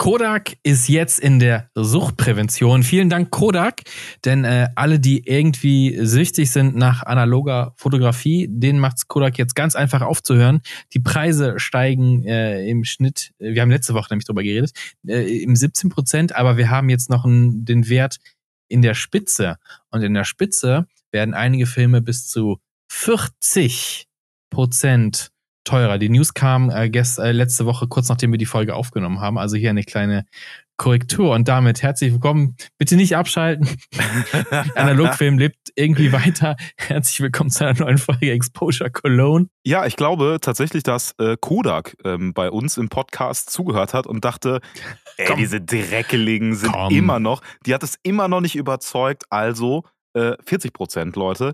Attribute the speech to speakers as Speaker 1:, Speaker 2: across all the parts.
Speaker 1: Kodak ist jetzt in der Suchtprävention. Vielen Dank, Kodak. Denn äh, alle, die irgendwie süchtig sind nach analoger Fotografie, denen macht's Kodak jetzt ganz einfach aufzuhören. Die Preise steigen äh, im Schnitt, äh, wir haben letzte Woche nämlich drüber geredet, äh, im 17 Prozent, aber wir haben jetzt noch einen, den Wert in der Spitze. Und in der Spitze werden einige Filme bis zu 40 Prozent teurer. Die News kam äh, gest, äh, letzte Woche, kurz nachdem wir die Folge aufgenommen haben. Also hier eine kleine Korrektur. Und damit herzlich willkommen. Bitte nicht abschalten. Analogfilm lebt irgendwie weiter. Herzlich willkommen zu einer neuen Folge Exposure Cologne.
Speaker 2: Ja, ich glaube tatsächlich, dass äh, Kodak ähm, bei uns im Podcast zugehört hat und dachte, ey, Komm. diese Dreckeligen sind Komm. immer noch, die hat es immer noch nicht überzeugt. Also äh, 40 Prozent, Leute.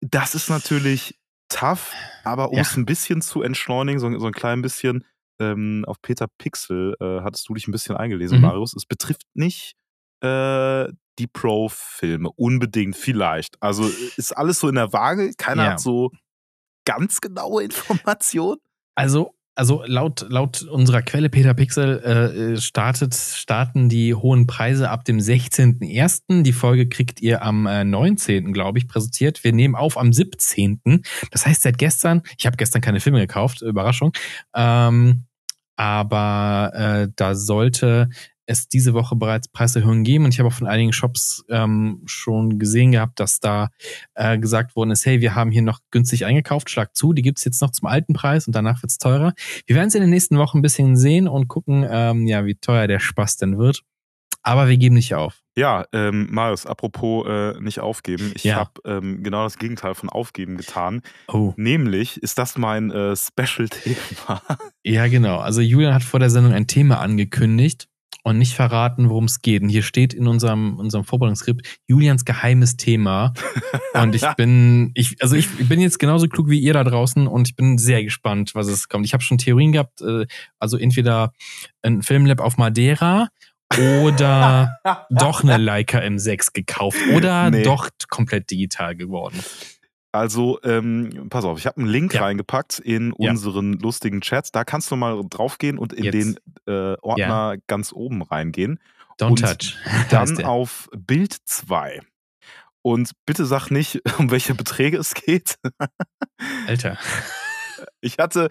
Speaker 2: Das ist natürlich tough, aber um ja. es ein bisschen zu entschleunigen, so, so ein klein bisschen, ähm, auf Peter Pixel äh, hattest du dich ein bisschen eingelesen, mhm. Marius. Es betrifft nicht äh, die Pro-Filme unbedingt, vielleicht. Also ist alles so in der Waage. Keiner ja. hat so ganz genaue Informationen.
Speaker 1: Also also laut, laut unserer Quelle Peter Pixel äh, startet, starten die hohen Preise ab dem 16.01. Die Folge kriegt ihr am äh, 19. glaube ich, präsentiert. Wir nehmen auf am 17. Das heißt, seit gestern, ich habe gestern keine Filme gekauft, Überraschung. Ähm, aber äh, da sollte es diese Woche bereits Preiserhöhungen geben und ich habe auch von einigen Shops ähm, schon gesehen gehabt, dass da äh, gesagt worden ist, hey, wir haben hier noch günstig eingekauft, schlag zu, die gibt's jetzt noch zum alten Preis und danach wird's teurer. Wir werden es in den nächsten Wochen ein bisschen sehen und gucken, ähm, ja, wie teuer der Spaß denn wird. Aber wir geben nicht auf.
Speaker 2: Ja, ähm, Marius, apropos äh, nicht aufgeben. Ich ja. habe ähm, genau das Gegenteil von aufgeben getan. Oh. Nämlich ist das mein äh, Special-Thema.
Speaker 1: Ja, genau. Also Julian hat vor der Sendung ein Thema angekündigt und nicht verraten, worum es geht. Und hier steht in unserem, unserem Vorbereitungsskript Julians geheimes Thema. Und ich bin, ich, also ich bin jetzt genauso klug wie ihr da draußen und ich bin sehr gespannt, was es kommt. Ich habe schon Theorien gehabt, äh, also entweder ein Filmlab auf Madeira oder doch eine Leica M6 gekauft oder nee. doch komplett digital geworden.
Speaker 2: Also, ähm, pass auf, ich habe einen Link ja. reingepackt in ja. unseren lustigen Chats. Da kannst du mal draufgehen und in Jetzt. den äh, Ordner ja. ganz oben reingehen.
Speaker 1: Don't und touch.
Speaker 2: Dann auf Bild 2. Und bitte sag nicht, um welche Beträge es geht.
Speaker 1: Alter.
Speaker 2: Ich hatte,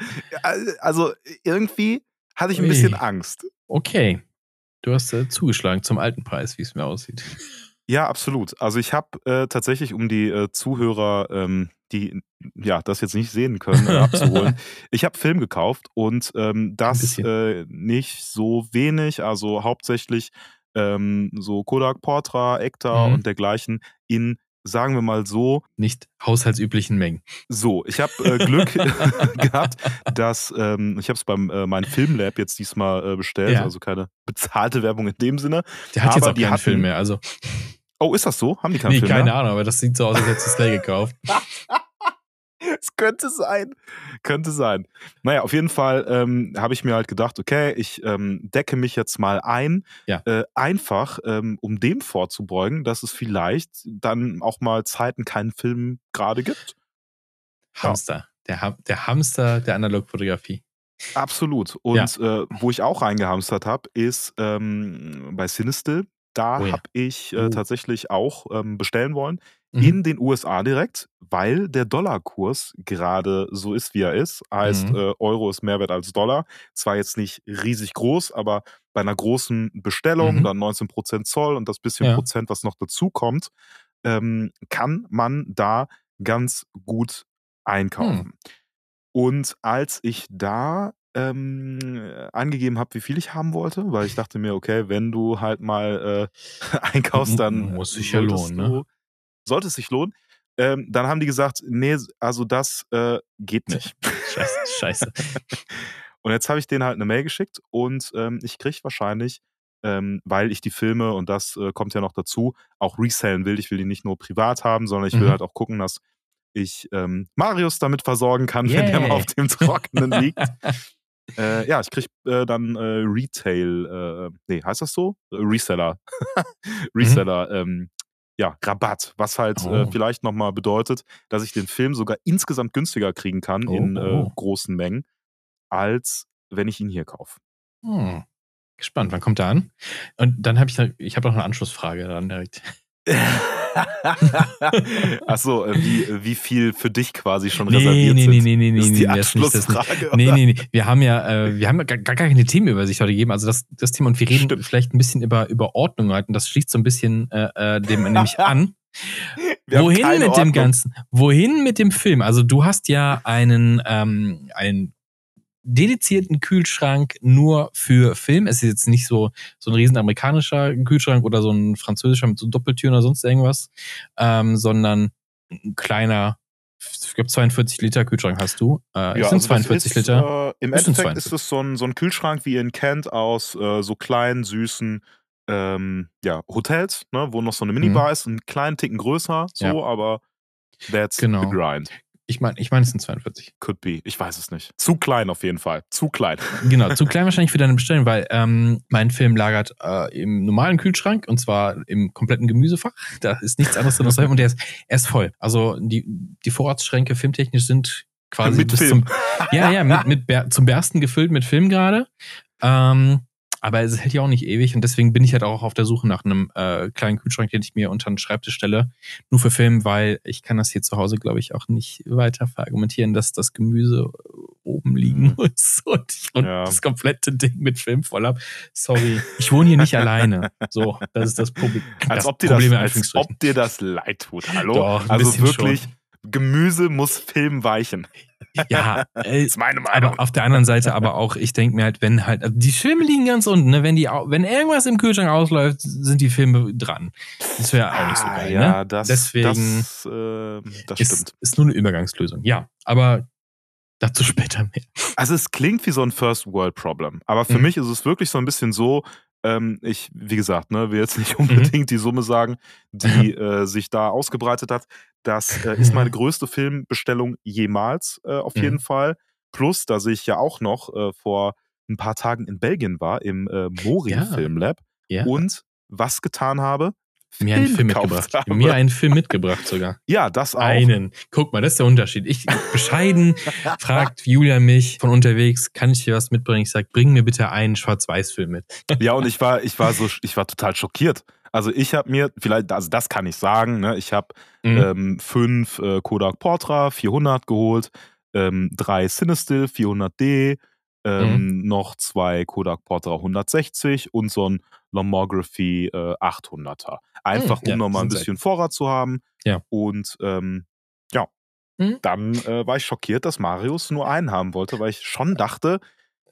Speaker 2: also irgendwie hatte ich ein bisschen Angst.
Speaker 1: Okay. Du hast äh, zugeschlagen zum alten Preis, wie es mir aussieht.
Speaker 2: Ja, absolut. Also ich habe äh, tatsächlich, um die äh, Zuhörer, ähm, die ja das jetzt nicht sehen können, äh, abzuholen, ich habe Film gekauft und ähm, das äh, nicht so wenig, also hauptsächlich ähm, so Kodak Portra, Ektar mhm. und dergleichen in sagen wir mal so.
Speaker 1: Nicht haushaltsüblichen Mengen.
Speaker 2: So, ich habe äh, Glück gehabt, dass ähm, ich habe es beim äh, mein Filmlab jetzt diesmal äh, bestellt, ja. also keine bezahlte Werbung in dem Sinne.
Speaker 1: Der hat aber jetzt auch keinen hatten, Film mehr, also.
Speaker 2: Oh, ist das so? Haben die keinen
Speaker 1: nee,
Speaker 2: Film
Speaker 1: keine mehr? Ahnung, aber das sieht so aus, als hättest du Slay gekauft.
Speaker 2: Könnte sein. Könnte sein. Naja, auf jeden Fall ähm, habe ich mir halt gedacht, okay, ich ähm, decke mich jetzt mal ein. Ja. Äh, einfach, ähm, um dem vorzubeugen, dass es vielleicht dann auch mal Zeiten keinen Film gerade gibt.
Speaker 1: Hamster. Ja. Der, ha der Hamster der Analogfotografie.
Speaker 2: Absolut. Und ja. äh, wo ich auch reingehamstert habe, ist ähm, bei Sinistil. Da oh ja. habe ich äh, oh. tatsächlich auch ähm, bestellen wollen. Mhm. In den USA direkt, weil der Dollarkurs gerade so ist, wie er ist. Heißt, mhm. äh, Euro ist mehr wert als Dollar. Zwar jetzt nicht riesig groß, aber bei einer großen Bestellung, mhm. dann 19% Zoll und das bisschen ja. Prozent, was noch dazu kommt, ähm, kann man da ganz gut einkaufen. Hm. Und als ich da ähm, angegeben habe, wie viel ich haben wollte, weil ich dachte mir, okay, wenn du halt mal äh, einkaufst, dann
Speaker 1: muss sich ja lohnen, ne?
Speaker 2: Sollte es sich lohnen. Ähm, dann haben die gesagt, nee, also das äh, geht nicht.
Speaker 1: Scheiße, scheiße.
Speaker 2: und jetzt habe ich denen halt eine Mail geschickt und ähm, ich kriege wahrscheinlich, ähm, weil ich die Filme, und das äh, kommt ja noch dazu, auch resellen will. Ich will die nicht nur privat haben, sondern ich will mhm. halt auch gucken, dass ich ähm, Marius damit versorgen kann, yeah. wenn der mal auf dem Trockenen liegt. Äh, ja, ich krieg äh, dann äh, Retail, äh, nee, heißt das so? Reseller. Reseller, mhm. ähm, ja, Rabatt, was halt äh, oh. äh, vielleicht nochmal bedeutet, dass ich den Film sogar insgesamt günstiger kriegen kann oh, in äh, oh. großen Mengen, als wenn ich ihn hier kaufe.
Speaker 1: Hm. gespannt. Wann kommt er an? Und dann habe ich, ich habe noch eine Anschlussfrage dann direkt.
Speaker 2: Achso, äh, wie, wie viel für dich quasi schon nee, reserviert
Speaker 1: nee,
Speaker 2: sind?
Speaker 1: Nee, nee, nee, nee,
Speaker 2: das ist die
Speaker 1: nee,
Speaker 2: Abschlussfrage.
Speaker 1: Nee, nee, nee. Wir haben ja, äh, wir haben gar, gar keine Themenübersicht heute gegeben. Also das, das Thema und wir reden Stimmt. vielleicht ein bisschen über, über Ordnung heute. Und das schließt so ein bisschen äh, äh dem nämlich an. Wohin mit Ordnung. dem Ganzen? Wohin mit dem Film? Also du hast ja einen, ähm, einen dedizierten Kühlschrank nur für Film. Es ist jetzt nicht so, so ein riesen amerikanischer Kühlschrank oder so ein französischer mit so Doppeltüren oder sonst irgendwas, ähm, sondern ein kleiner, ich glaube 42 Liter Kühlschrank hast du.
Speaker 2: Äh, ja, sind also 42 ist, Liter. Äh, Im Endeffekt ist es so ein, so ein Kühlschrank, wie ihr ihn kennt, aus äh, so kleinen, süßen ähm, ja, Hotels, ne, wo noch so eine Minibar mhm. ist, einen kleinen Ticken größer, so, ja. aber that's genau. the grind.
Speaker 1: Ich meine, ich mein, es sind 42.
Speaker 2: Could be. Ich weiß es nicht. Zu klein auf jeden Fall. Zu klein.
Speaker 1: Genau, zu klein wahrscheinlich für deine Bestellung, weil ähm, mein Film lagert äh, im normalen Kühlschrank und zwar im kompletten Gemüsefach. Da ist nichts anderes drin und der ist, er ist voll. Also die, die Vorratsschränke filmtechnisch sind quasi
Speaker 2: mit
Speaker 1: bis
Speaker 2: Film.
Speaker 1: zum ja ja mit, mit zum Bersten gefüllt mit Film gerade. Ähm, aber es hält ja auch nicht ewig und deswegen bin ich halt auch auf der Suche nach einem äh, kleinen Kühlschrank, den ich mir unter den Schreibtisch stelle. Nur für Film, weil ich kann das hier zu Hause, glaube ich, auch nicht weiter verargumentieren, dass das Gemüse oben liegen mhm. muss und ich und ja. das komplette Ding mit Film voll habe. Sorry, ich wohne hier nicht alleine. So, das ist das Problem.
Speaker 2: Als, ob, dir das, als ob dir das leid tut. Hallo? Doch, also wirklich, schon. Gemüse muss Film weichen.
Speaker 1: Ja, äh, ist meine Meinung. Aber auf der anderen Seite aber auch, ich denke mir halt, wenn halt, also die Filme liegen ganz unten, ne? wenn die, wenn irgendwas im Kühlschrank ausläuft, sind die Filme dran. Das wäre auch nicht so ah, geil,
Speaker 2: ja,
Speaker 1: ne?
Speaker 2: Das,
Speaker 1: Deswegen
Speaker 2: das, äh, das
Speaker 1: ist,
Speaker 2: stimmt.
Speaker 1: ist nur eine Übergangslösung. Ja, aber dazu später mehr.
Speaker 2: Also es klingt wie so ein First World Problem, aber für mhm. mich ist es wirklich so ein bisschen so, ähm, ich, wie gesagt, ne, will jetzt nicht mhm. unbedingt mhm. die Summe sagen, die äh, sich da ausgebreitet hat. Das äh, ist meine größte Filmbestellung jemals, äh, auf mhm. jeden Fall. Plus, dass ich ja auch noch äh, vor ein paar Tagen in Belgien war, im äh, Mori ja. Filmlab. Ja. Und was getan habe?
Speaker 1: Mir einen Film mitgebracht. Habe. Mir einen Film mitgebracht sogar.
Speaker 2: Ja, das auch.
Speaker 1: Einen. Guck mal, das ist der Unterschied. Ich bescheiden fragt Julia mich von unterwegs, kann ich dir was mitbringen? Ich sage, bring mir bitte einen Schwarz-Weiß-Film mit.
Speaker 2: Ja, und ich war, ich war so, ich war total schockiert. Also ich habe mir, vielleicht, also das kann ich sagen, ne? ich habe mhm. ähm, fünf äh, Kodak Portra 400 geholt, ähm, drei Cinestill 400D, ähm, mhm. noch zwei Kodak Portra 160 und so ein Lomography äh, 800er. Einfach, hm, um nochmal ein bisschen Vorrat zu haben.
Speaker 1: Ja.
Speaker 2: Und ähm, ja, hm? dann äh, war ich schockiert, dass Marius nur einen haben wollte, weil ich schon dachte,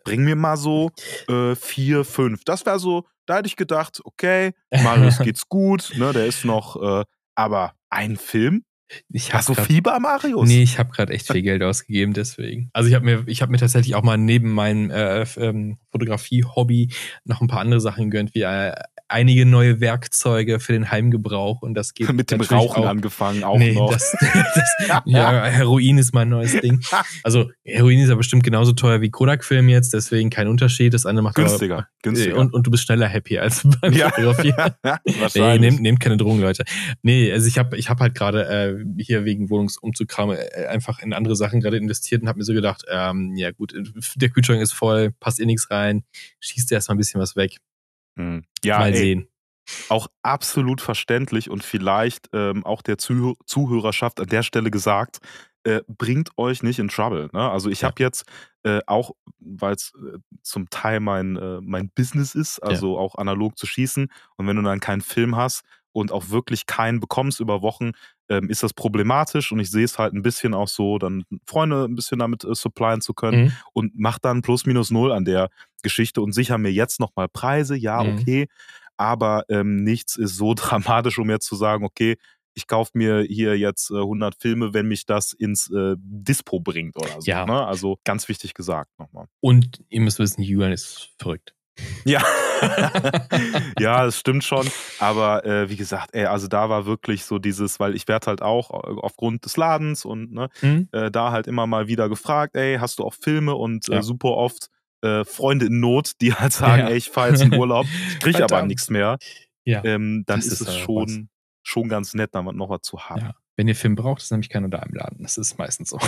Speaker 2: bring mir mal so äh, vier, fünf. Das wäre so, da hätte ich gedacht, okay, Marius geht's gut, ne, der ist noch, äh, aber ein Film?
Speaker 1: Ich Hast
Speaker 2: du Fieber, Marius?
Speaker 1: Nee, ich habe gerade echt viel Geld ausgegeben, deswegen. Also ich habe mir, ich habe mir tatsächlich auch mal neben meinem äh, ähm, Fotografie-Hobby noch ein paar andere Sachen gegönnt, wie äh, einige neue Werkzeuge für den Heimgebrauch und das geht
Speaker 2: mit dem Rauchen
Speaker 1: auch,
Speaker 2: angefangen auch
Speaker 1: nee,
Speaker 2: noch.
Speaker 1: Das, das, ja, Heroin ist mein neues Ding. Also Heroin ist ja bestimmt genauso teuer wie Kodak-Film jetzt, deswegen kein Unterschied. Das eine macht
Speaker 2: günstiger,
Speaker 1: aber,
Speaker 2: günstiger.
Speaker 1: Und, und du bist schneller happy als beim
Speaker 2: ja.
Speaker 1: Fotografieren. nee, nehmt, nehmt keine Drogen, Leute. Nee, also ich habe ich hab halt gerade äh, hier wegen Wohnungsumzugkram äh, einfach in andere Sachen gerade investiert und habe mir so gedacht, ähm, ja gut, der Kühlschrank ist voll, passt eh nichts rein, schießt erstmal ein bisschen was weg.
Speaker 2: Mhm. Ja,
Speaker 1: Mal
Speaker 2: ey,
Speaker 1: sehen.
Speaker 2: Auch absolut verständlich und vielleicht ähm, auch der Zuh Zuhörerschaft an der Stelle gesagt, äh, bringt euch nicht in Trouble. Ne? Also ich ja. habe jetzt äh, auch, weil es äh, zum Teil mein, äh, mein Business ist, also ja. auch analog zu schießen und wenn du dann keinen Film hast, und auch wirklich keinen bekommst über Wochen, ähm, ist das problematisch und ich sehe es halt ein bisschen auch so, dann Freunde ein bisschen damit äh, supplyen zu können mhm. und mach dann plus minus null an der Geschichte und sicher mir jetzt nochmal Preise, ja, mhm. okay, aber ähm, nichts ist so dramatisch, um jetzt zu sagen, okay, ich kaufe mir hier jetzt äh, 100 Filme, wenn mich das ins äh, Dispo bringt oder so.
Speaker 1: Ja.
Speaker 2: Ne? Also ganz wichtig gesagt nochmal.
Speaker 1: Und ihr müsst wissen, Julian ist verrückt.
Speaker 2: Ja. ja, das stimmt schon. Aber äh, wie gesagt, ey, also da war wirklich so dieses, weil ich werde halt auch äh, aufgrund des Ladens und ne, mhm. äh, da halt immer mal wieder gefragt, ey, hast du auch Filme und äh, ja. super oft äh, Freunde in Not, die halt sagen, ja. ey, ich fahre jetzt in Urlaub, ich kriege aber nichts mehr.
Speaker 1: Ja.
Speaker 2: Ähm, dann ist, ist, es schon, schon ganz nett, da noch was zu haben. Ja.
Speaker 1: Wenn ihr Film braucht, ist nämlich keiner da im Laden. Das ist meistens so.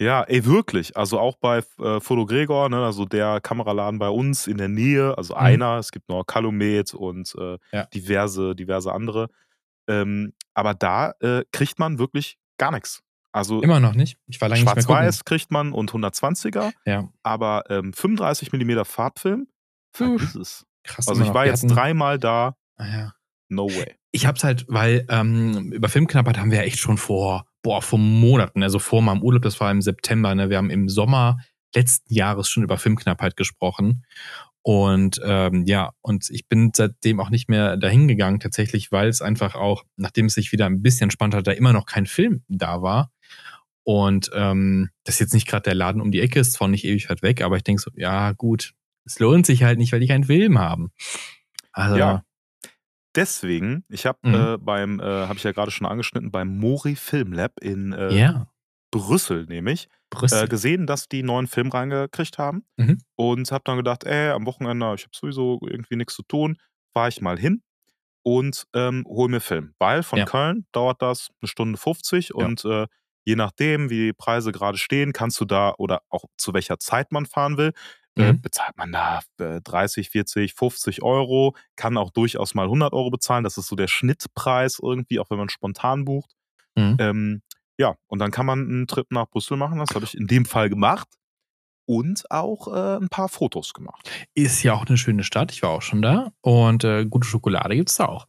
Speaker 2: Ja, ey, wirklich. Also auch bei äh, Foto Gregor, ne, also der Kameraladen bei uns in der Nähe, also mhm. einer, es gibt noch Calumet und äh, ja. diverse, diverse andere. Ähm, aber da äh, kriegt man wirklich gar nichts. Also
Speaker 1: Immer noch nicht. Ich war lange
Speaker 2: Schwarz-Weiß kriegt man und 120er. Ja. Aber ähm, 35 mm Farbfilm, vergiss es. Krass. Also ich war jetzt hatten... dreimal da.
Speaker 1: Ah, ja.
Speaker 2: No way.
Speaker 1: Ich hab's halt, weil ähm, über Filmknappheit haben wir ja echt schon vor, boah, vor Monaten, also vor meinem Urlaub, das war im September, ne? Wir haben im Sommer letzten Jahres schon über Filmknappheit gesprochen. Und ähm, ja, und ich bin seitdem auch nicht mehr dahin gegangen, tatsächlich, weil es einfach auch, nachdem es sich wieder ein bisschen entspannt hat, da immer noch kein Film da war. Und ähm, das ist jetzt nicht gerade der Laden um die Ecke, ist zwar nicht ewig weit weg, aber ich denke so, ja, gut, es lohnt sich halt nicht, weil die keinen Film haben.
Speaker 2: Also, ja. Deswegen, ich habe mhm. äh, beim, äh, habe ich ja gerade schon angeschnitten, beim Mori Film Lab in äh,
Speaker 1: ja.
Speaker 2: Brüssel nämlich, Brüssel. Äh, gesehen, dass die neuen Film reingekriegt haben mhm. und habe dann gedacht, ey, am Wochenende, ich habe sowieso irgendwie nichts zu tun, fahre ich mal hin und ähm, hol mir Film. Weil von ja. Köln dauert das eine Stunde 50 ja. und äh, je nachdem, wie die Preise gerade stehen, kannst du da oder auch zu welcher Zeit man fahren will, mhm. bezahlt man da 30, 40, 50 Euro, kann auch durchaus mal 100 Euro bezahlen. Das ist so der Schnittpreis irgendwie, auch wenn man spontan bucht. Mhm. Ähm, ja, und dann kann man einen Trip nach Brüssel machen. Das habe ich in dem Fall gemacht. Und auch äh, ein paar Fotos gemacht.
Speaker 1: Ist ja auch eine schöne Stadt. Ich war auch schon da. Und äh, gute Schokolade gibt es da auch.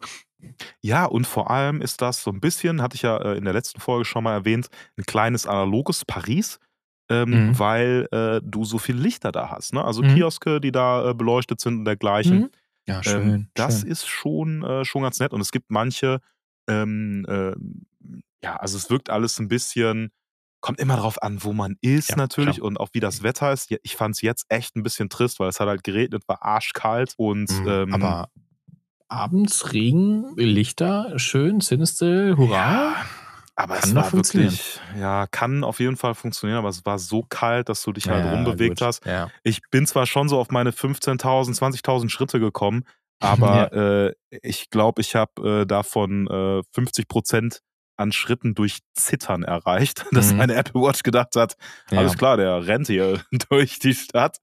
Speaker 2: Ja, und vor allem ist das so ein bisschen, hatte ich ja äh, in der letzten Folge schon mal erwähnt, ein kleines analoges Paris ähm, mhm. weil äh, du so viele Lichter da hast. Ne? Also mhm. Kioske, die da äh, beleuchtet sind und dergleichen. Mhm.
Speaker 1: Ja, ähm, schön. Ähm,
Speaker 2: das
Speaker 1: schön.
Speaker 2: ist schon, äh, schon ganz nett. Und es gibt manche, ähm, ähm, ja, also es wirkt alles ein bisschen, kommt immer darauf an, wo man ist ja, natürlich klar. und auch wie das Wetter ist. Ich fand es jetzt echt ein bisschen trist, weil es hat halt geregnet, war arschkalt und
Speaker 1: mhm. ähm, aber abends Regen, Lichter, schön, sinister, hurra.
Speaker 2: Ja. Aber kann es war wirklich, ja, kann auf jeden Fall funktionieren, aber es war so kalt, dass du dich halt ja, rumbewegt gut. hast. Ja. Ich bin zwar schon so auf meine 15.000, 20.000 Schritte gekommen, aber ja. äh, ich glaube, ich habe äh, davon äh, 50 Prozent an Schritten durch Zittern erreicht, dass mhm. meine Apple Watch gedacht hat, alles klar, der rennt hier durch die Stadt.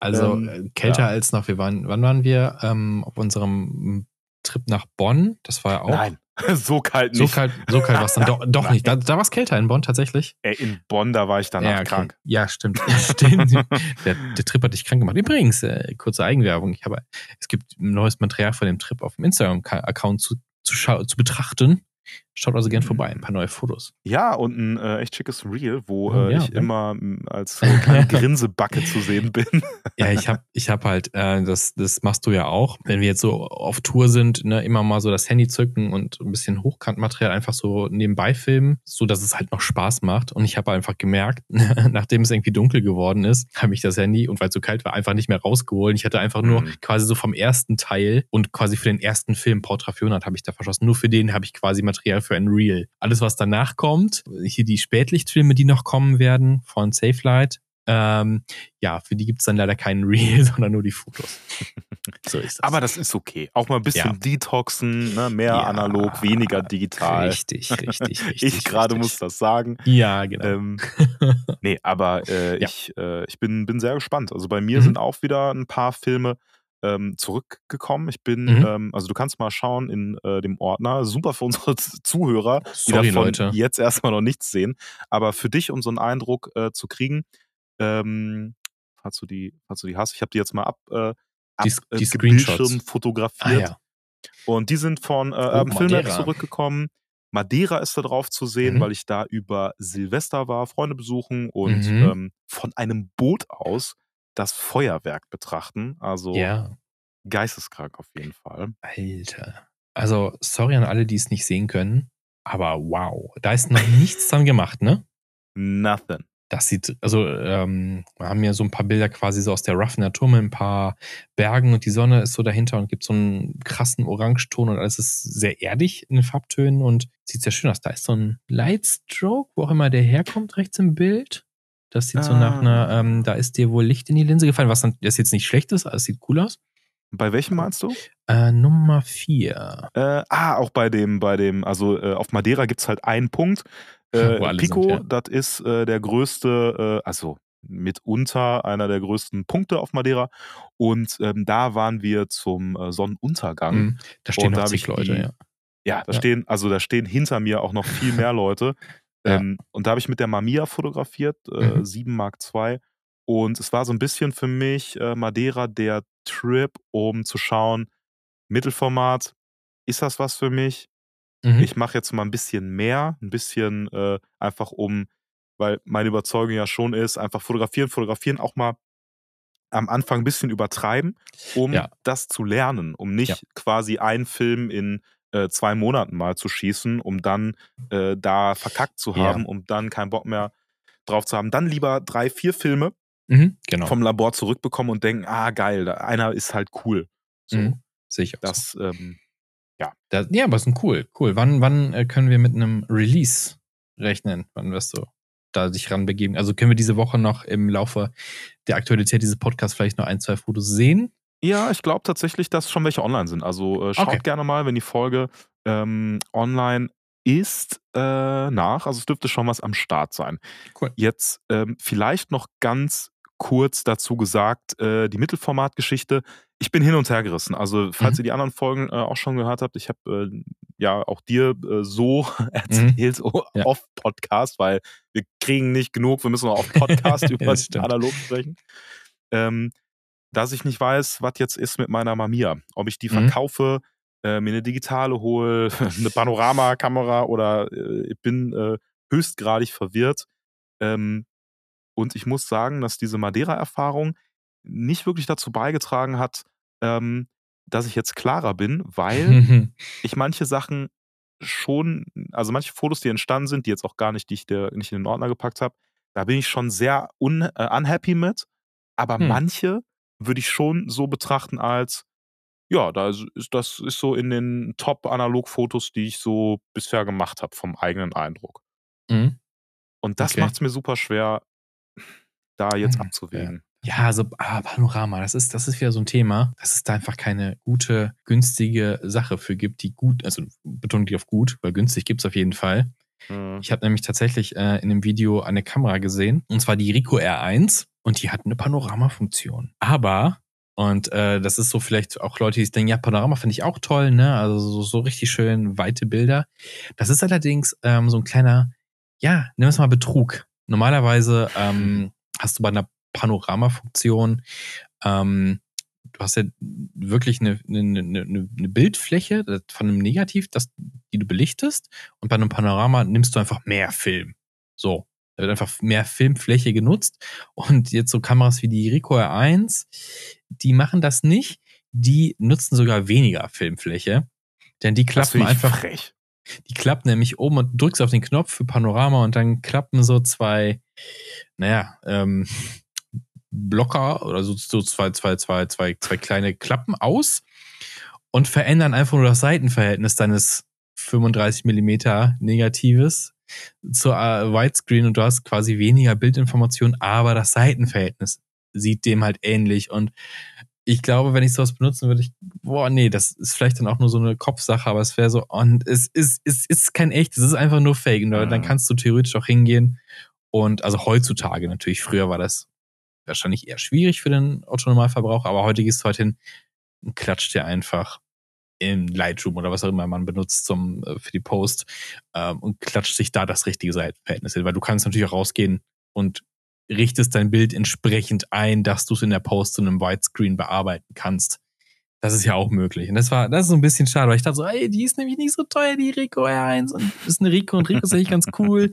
Speaker 1: Also ähm, äh, kälter als noch, wir waren, wann waren wir ähm, auf unserem Trip nach Bonn? Das war ja auch.
Speaker 2: Nein. so kalt
Speaker 1: nicht. So kalt, so kalt war es dann doch, doch nicht. Da, da war es kälter in Bonn tatsächlich.
Speaker 2: Ey, in Bonn, da war ich danach ja, okay. krank.
Speaker 1: Ja, stimmt. stimmt. Der, der, Trip hat dich krank gemacht. Übrigens, äh, kurze Eigenwerbung. Ich habe, es gibt neues Material von dem Trip auf dem Instagram-Account zu, zu, zu betrachten. Schaut also gern vorbei, ein paar neue Fotos.
Speaker 2: Ja, und ein äh, echt schickes Reel, wo oh, äh, ja, ich ja. immer als äh, kleine Grinsebacke zu sehen bin.
Speaker 1: Ja, ich habe ich hab halt, äh, das, das machst du ja auch, wenn wir jetzt so auf Tour sind, ne, immer mal so das Handy zücken und ein bisschen Hochkantmaterial einfach so nebenbei filmen, so dass es halt noch Spaß macht. Und ich habe einfach gemerkt, nachdem es irgendwie dunkel geworden ist, habe ich das Handy und weil es so kalt war, einfach nicht mehr rausgeholt. Ich hatte einfach nur mhm. quasi so vom ersten Teil und quasi für den ersten Film, Portra 400, habe ich da verschossen. Nur für den habe ich quasi Material für ein Reel. Alles, was danach kommt, hier die Spätlichtfilme, die noch kommen werden von Safelight, ähm, ja, für die gibt es dann leider keinen Reel, sondern nur die Fotos.
Speaker 2: so ist das. Aber das ist okay. Auch mal ein bisschen ja. detoxen, ne? mehr ja, analog, weniger digital.
Speaker 1: Richtig, richtig, richtig.
Speaker 2: ich gerade muss das sagen.
Speaker 1: Ja, genau.
Speaker 2: Ähm, nee, aber äh, ja. ich, äh, ich bin, bin sehr gespannt. Also bei mir mhm. sind auch wieder ein paar Filme ähm, zurückgekommen. Ich bin, mhm. ähm, also du kannst mal schauen in äh, dem Ordner. Super für unsere Zuhörer,
Speaker 1: Sorry,
Speaker 2: die davon
Speaker 1: Leute.
Speaker 2: jetzt erstmal noch nichts sehen. Aber für dich, um so einen Eindruck äh, zu kriegen, ähm, falls du die, falls du die hast, ich habe die jetzt mal ab, äh,
Speaker 1: ab die, die äh, Screenshots
Speaker 2: fotografiert. Ah, ja. Und die sind von äh, oh, Film zurückgekommen. Madeira ist da drauf zu sehen, mhm. weil ich da über Silvester war, Freunde besuchen und mhm. ähm, von einem Boot aus das Feuerwerk betrachten. Also ja. geisteskrank auf jeden Fall.
Speaker 1: Alter. Also, sorry an alle, die es nicht sehen können, aber wow, da ist noch nichts dran gemacht, ne?
Speaker 2: Nothing.
Speaker 1: Das sieht, also ähm, wir haben ja so ein paar Bilder quasi so aus der roughen Natur mit ein paar Bergen und die Sonne ist so dahinter und gibt so einen krassen Orangeton und alles ist sehr erdig in den Farbtönen und sieht sehr schön aus. Da ist so ein Lightstroke, wo auch immer der herkommt, rechts im Bild. Das sieht ah. so nach einer, ah. ähm, da ist dir wohl Licht in die Linse gefallen, was dann das jetzt nicht schlecht ist, aber es sieht cool aus.
Speaker 2: Bei welchem meinst du?
Speaker 1: Äh, Nummer 4.
Speaker 2: Äh, ah, auch bei dem, bei dem, also äh, auf Madeira gibt es halt einen Punkt. Äh, Pico, sind, ja. das ist äh, der größte, äh, also mitunter einer der größten Punkte auf Madeira. Und ähm, da waren wir zum Sonnenuntergang. Mhm.
Speaker 1: Da stehen zig Leute, die, ja.
Speaker 2: Ja, da ja. stehen, also da stehen hinter mir auch noch viel mehr Leute. Ähm, und da habe ich mit der Mamiya fotografiert, äh, mhm. 7 Mark II. Und es war so ein bisschen für mich äh, Madeira der Trip, um zu schauen, Mittelformat, ist das was für mich? Mhm. Ich mache jetzt mal ein bisschen mehr, ein bisschen äh, einfach um, weil meine Überzeugung ja schon ist, einfach fotografieren, fotografieren, auch mal am Anfang ein bisschen übertreiben, um ja. das zu lernen, um nicht ja. quasi einen Film in äh, zwei Monaten mal zu schießen, um dann äh, da verkackt zu haben, ja. um dann keinen Bock mehr drauf zu haben. Dann lieber drei, vier Filme mhm, genau. vom Labor zurückbekommen und denken, ah geil, einer ist halt cool. So. Mhm, auch das, so. ähm, ja.
Speaker 1: Das, ja, aber es ist cool, cool. Wann, wann äh, können wir mit einem Release rechnen? Wann wirst du da sich ranbegeben? Also können wir diese Woche noch im Laufe der Aktualität dieses Podcasts vielleicht noch ein, zwei Fotos sehen?
Speaker 2: Ja, ich glaube tatsächlich, dass schon welche online sind. Also äh, schaut okay. gerne mal, wenn die Folge ähm, online ist, äh, nach. Also es dürfte schon was am Start sein. Cool. Jetzt ähm, vielleicht noch ganz kurz dazu gesagt, äh, die Mittelformatgeschichte. Ich bin hin und her gerissen. Also, falls mhm. ihr die anderen Folgen äh, auch schon gehört habt, ich habe äh, ja auch dir äh, so erzählt mhm. ja. auf Podcast, weil wir kriegen nicht genug, wir müssen auch auf Podcast über das analog sprechen. Ähm, dass ich nicht weiß, was jetzt ist mit meiner Mamiya. Ob ich die mhm. verkaufe, äh, mir eine digitale hole, eine Panoramakamera oder äh, ich bin äh, höchstgradig verwirrt. Ähm, und ich muss sagen, dass diese Madeira-Erfahrung nicht wirklich dazu beigetragen hat, ähm, dass ich jetzt klarer bin, weil ich manche Sachen schon, also manche Fotos, die entstanden sind, die jetzt auch gar nicht, die ich der, nicht in den Ordner gepackt habe, da bin ich schon sehr un, äh, unhappy mit. Aber hm. manche würde ich schon so betrachten als, ja, das ist, das ist so in den Top-Analog-Fotos, die ich so bisher gemacht habe, vom eigenen Eindruck. Mhm. Und das okay. macht es mir super schwer, da jetzt mhm. abzuwägen.
Speaker 1: Ja, also ah, Panorama, das ist, das ist wieder so ein Thema, dass es da einfach keine gute, günstige Sache für gibt, die gut, also Betonung die auf gut, weil günstig gibt es auf jeden Fall. Mhm. Ich habe nämlich tatsächlich äh, in einem Video eine Kamera gesehen, und zwar die Rico R1, und die hat eine Panoramafunktion. Aber und äh, das ist so vielleicht auch Leute, die denken, ja, Panorama finde ich auch toll, ne? Also so, so richtig schön weite Bilder. Das ist allerdings ähm, so ein kleiner, ja, nehmen wir es mal Betrug. Normalerweise ähm, hast du bei einer Panoramafunktion, ähm, du hast ja wirklich eine, eine, eine, eine Bildfläche von einem Negativ, das, die du belichtest, und bei einem Panorama nimmst du einfach mehr Film. So. Da wird einfach mehr Filmfläche genutzt. Und jetzt so Kameras wie die Ricoh R1, die machen das nicht. Die nutzen sogar weniger Filmfläche. Denn die klappen einfach. Frech. Die klappen nämlich oben und drückst auf den Knopf für Panorama und dann klappen so zwei, naja, ähm, Blocker oder so, so zwei, zwei, zwei, zwei, zwei kleine Klappen aus und verändern einfach nur das Seitenverhältnis deines 35 Millimeter Negatives zur äh, Widescreen und du hast quasi weniger Bildinformation, aber das Seitenverhältnis sieht dem halt ähnlich und ich glaube, wenn ich sowas benutzen würde, ich, boah, nee, das ist vielleicht dann auch nur so eine Kopfsache, aber es wäre so, und es ist, es ist kein echtes, es ist einfach nur Fake. Und dann kannst du theoretisch auch hingehen und, also heutzutage natürlich, früher war das wahrscheinlich eher schwierig für den Autonomalverbraucher, aber heute gehst du halt hin und klatscht dir einfach in Lightroom oder was auch immer man benutzt zum, äh, für die Post ähm, und klatscht sich da das richtige Seitenverhältnis hin, weil du kannst natürlich auch rausgehen und richtest dein Bild entsprechend ein, dass du es in der Post zu einem Widescreen bearbeiten kannst. Das ist ja auch möglich. Und das war, das ist so ein bisschen schade, weil ich dachte so, ey, die ist nämlich nicht so teuer, die Rico R1. Und ist eine Rico und Rico ist eigentlich ganz cool.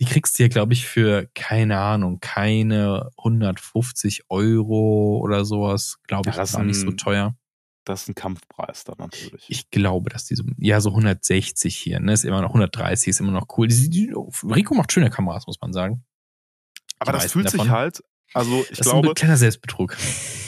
Speaker 1: Die kriegst du ja, glaube ich, für, keine Ahnung, keine 150 Euro oder sowas. Glaube ich, ja, das war nicht so teuer.
Speaker 2: Das ist ein Kampfpreis dann natürlich.
Speaker 1: Ich glaube, dass die so, ja, so 160 hier, ne, ist immer noch 130, ist immer noch cool. Die, die, Rico macht schöne Kameras, muss man sagen.
Speaker 2: Aber das fühlt davon. sich halt, also ich
Speaker 1: das
Speaker 2: glaube.
Speaker 1: Ist ein kleiner Selbstbetrug.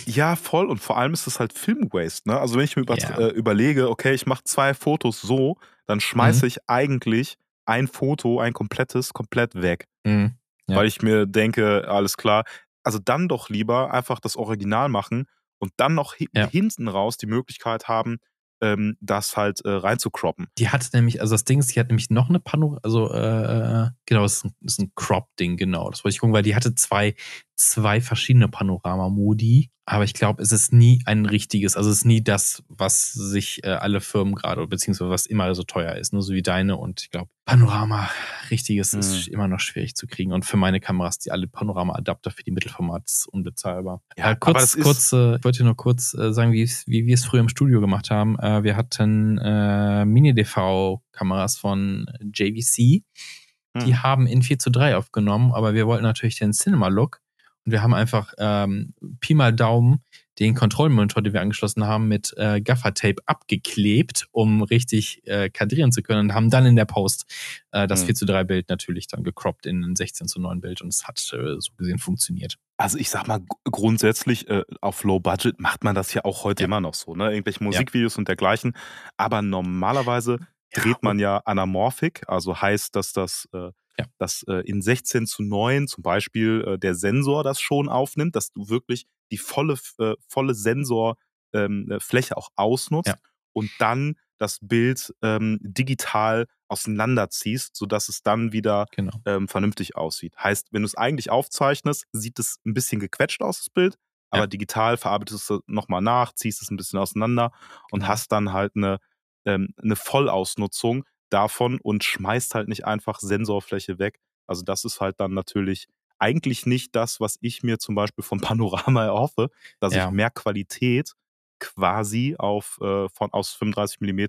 Speaker 2: Ja, voll. Und vor allem ist es halt Film-Waste, ne? Also wenn ich mir über, ja. äh, überlege, okay, ich mache zwei Fotos so, dann schmeiße mhm. ich eigentlich ein Foto, ein komplettes, komplett weg. Mhm. Ja. Weil ich mir denke, alles klar. Also dann doch lieber einfach das Original machen und dann noch ja. hinten raus die Möglichkeit haben, ähm, das halt äh, reinzukroppen.
Speaker 1: Die hat nämlich, also das Ding ist, die hat nämlich noch eine Panorama, also äh, genau, das ist ein, das ist ein Crop-Ding, genau. Das wollte ich gucken, weil die hatte zwei, zwei verschiedene Panorama-Modi. Aber ich glaube, es ist nie ein richtiges, also es ist nie das, was sich äh, alle Firmen gerade, beziehungsweise was immer so teuer ist, nur so wie deine. Und ich glaube, Panorama, richtiges, mhm. ist immer noch schwierig zu kriegen. Und für meine Kameras, die alle Panorama-Adapter für die Mittelformat ist unbezahlbar. Ja, äh, kurz, kurz, äh, ich wollte nur kurz äh, sagen, wie, wie wir es früher im Studio gemacht haben. Äh, wir hatten äh, Mini-DV-Kameras von JVC. Die hm. haben in 4 zu 3 aufgenommen, aber wir wollten natürlich den Cinema-Look und wir haben einfach ähm, Pi mal Daumen den Kontrollmonitor, den wir angeschlossen haben, mit äh, Gaffer-Tape abgeklebt, um richtig äh, kadrieren zu können und haben dann in der Post äh, das mhm. 4 zu 3 Bild natürlich dann gecroppt in ein 16 zu 9 Bild und es hat äh, so gesehen funktioniert.
Speaker 2: Also ich sag mal, grundsätzlich äh, auf Low Budget macht man das ja auch heute ja. immer noch so, ne? Irgendwelche Musikvideos ja. und dergleichen. Aber normalerweise dreht man ja anamorphic, also heißt, dass das äh, ja. dass äh, in 16 zu 9 zum Beispiel äh, der Sensor das schon aufnimmt, dass du wirklich die volle, äh, volle Sensorfläche ähm, äh, auch ausnutzt ja. und dann das Bild ähm, digital auseinanderziehst, sodass es dann wieder genau. ähm, vernünftig aussieht. Heißt, wenn du es eigentlich aufzeichnest, sieht es ein bisschen gequetscht aus, das Bild, aber ja. digital verarbeitest du es nochmal nach, ziehst es ein bisschen auseinander und genau. hast dann halt eine, ähm, eine Vollausnutzung, davon und schmeißt halt nicht einfach Sensorfläche weg. Also das ist halt dann natürlich eigentlich nicht das, was ich mir zum Beispiel vom Panorama erhoffe, dass ja. ich mehr Qualität quasi auf äh, von aus 35 mm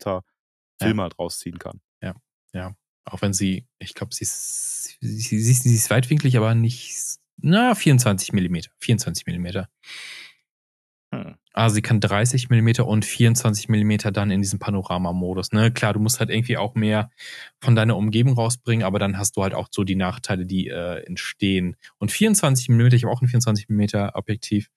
Speaker 2: Film ja. halt rausziehen kann.
Speaker 1: Ja, ja. Auch wenn sie, ich glaube, sie ist, sie, sie, sie ist weitwinklig, aber nicht, na, 24 mm. 24 mm. Hm. Also sie kann 30 mm und 24 mm dann in diesem Panoramamodus. Ne? Klar, du musst halt irgendwie auch mehr von deiner Umgebung rausbringen, aber dann hast du halt auch so die Nachteile, die äh, entstehen. Und 24 mm, ich habe auch ein 24 mm Objektiv.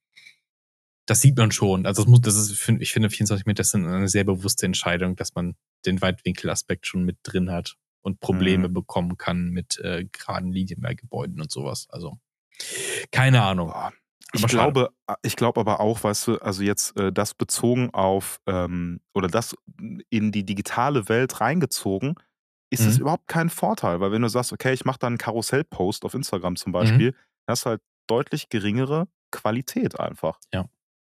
Speaker 1: Das sieht man schon. Also das muss, das ist, ich finde 24 mm ist eine sehr bewusste Entscheidung, dass man den Weitwinkelaspekt schon mit drin hat und Probleme mhm. bekommen kann mit äh, geraden Linien bei Gebäuden und sowas. Also keine Ahnung.
Speaker 2: Ich glaube, ich glaube aber auch, weißt du, also jetzt äh, das bezogen auf ähm, oder das in die digitale Welt reingezogen, ist es mhm. überhaupt kein Vorteil, weil wenn du sagst, okay, ich mache da einen Karussellpost auf Instagram zum Mhm. Beispiel, hast du halt deutlich geringere Qualität einfach.
Speaker 1: Ja,